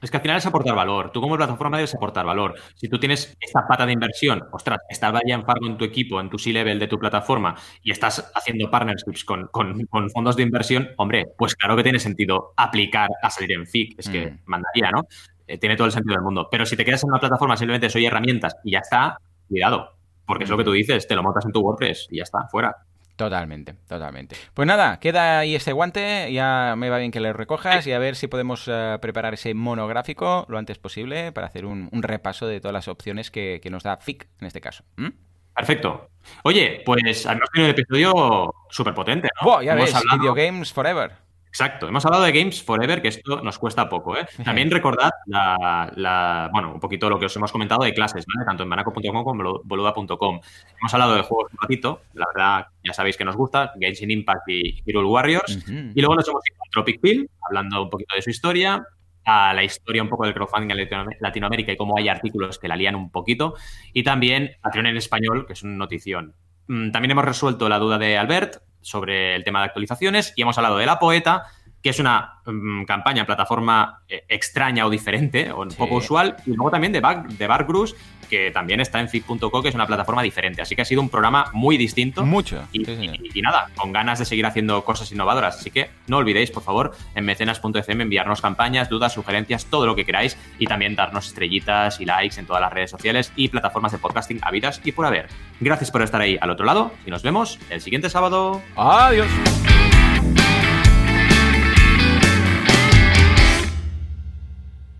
Es que al final es aportar valor. Tú como plataforma debes aportar valor. Si tú tienes esta pata de inversión, ostras, está Brian Fargo en tu equipo, en tu C-level de tu plataforma y estás haciendo partnerships con, con- con fondos de inversión, hombre, pues claro que tiene sentido aplicar a salir en FIC. Es que Mm. mandaría, ¿no? Eh, tiene todo el sentido del mundo. Pero si te quedas en una plataforma, simplemente soy herramientas y ya está, cuidado. Porque es lo que tú dices, te lo montas en tu WordPress y ya está, fuera. Totalmente, totalmente. Pues nada, queda ahí este guante, ya me va bien que lo recojas y a ver si podemos eh, preparar ese monográfico lo antes posible para hacer un, un repaso de todas las opciones que, que nos da FIC en este caso. ¿Mm? Perfecto. Oye, pues hemos tenido un episodio súper potente, ¿no? Buah, ya Hemos ves, hablado- Video Games Forever. Exacto, hemos hablado de Games Forever, que esto nos cuesta poco. ¿eh? También recordad la, la- bueno, un poquito lo que os hemos comentado de clases, ¿vale? tanto en banaco.com como en boluda.com. Hemos hablado de juegos un ratito, la verdad ya sabéis que nos gusta, Genshin Impact y Hero Warriors. Y luego nos hemos ido a Tropic Pill, hablando un poquito de su historia, a la historia un poco del crowdfunding en Latino- Latinoamérica y cómo hay artículos que la lían un poquito. Y también Patreon en español, que es una notición. Mm, También hemos resuelto la duda de Albert sobre el tema de actualizaciones y hemos hablado de la poeta, que es una mm, campaña en plataforma eh, extraña o diferente, o un poco usual, y luego también de, Bar, de Bargrus, que también está en fit.co, que es una plataforma diferente. Así que ha sido un programa muy distinto. Mucho. Y, nada, con ganas de seguir haciendo cosas innovadoras. Así que no olvidéis, por favor, en mecenas.fm enviarnos campañas, dudas, sugerencias, todo lo que queráis y también darnos estrellitas y likes en todas las redes sociales y plataformas de podcasting habidas y por haber. Gracias por estar ahí al otro lado y nos vemos el siguiente sábado. Adiós.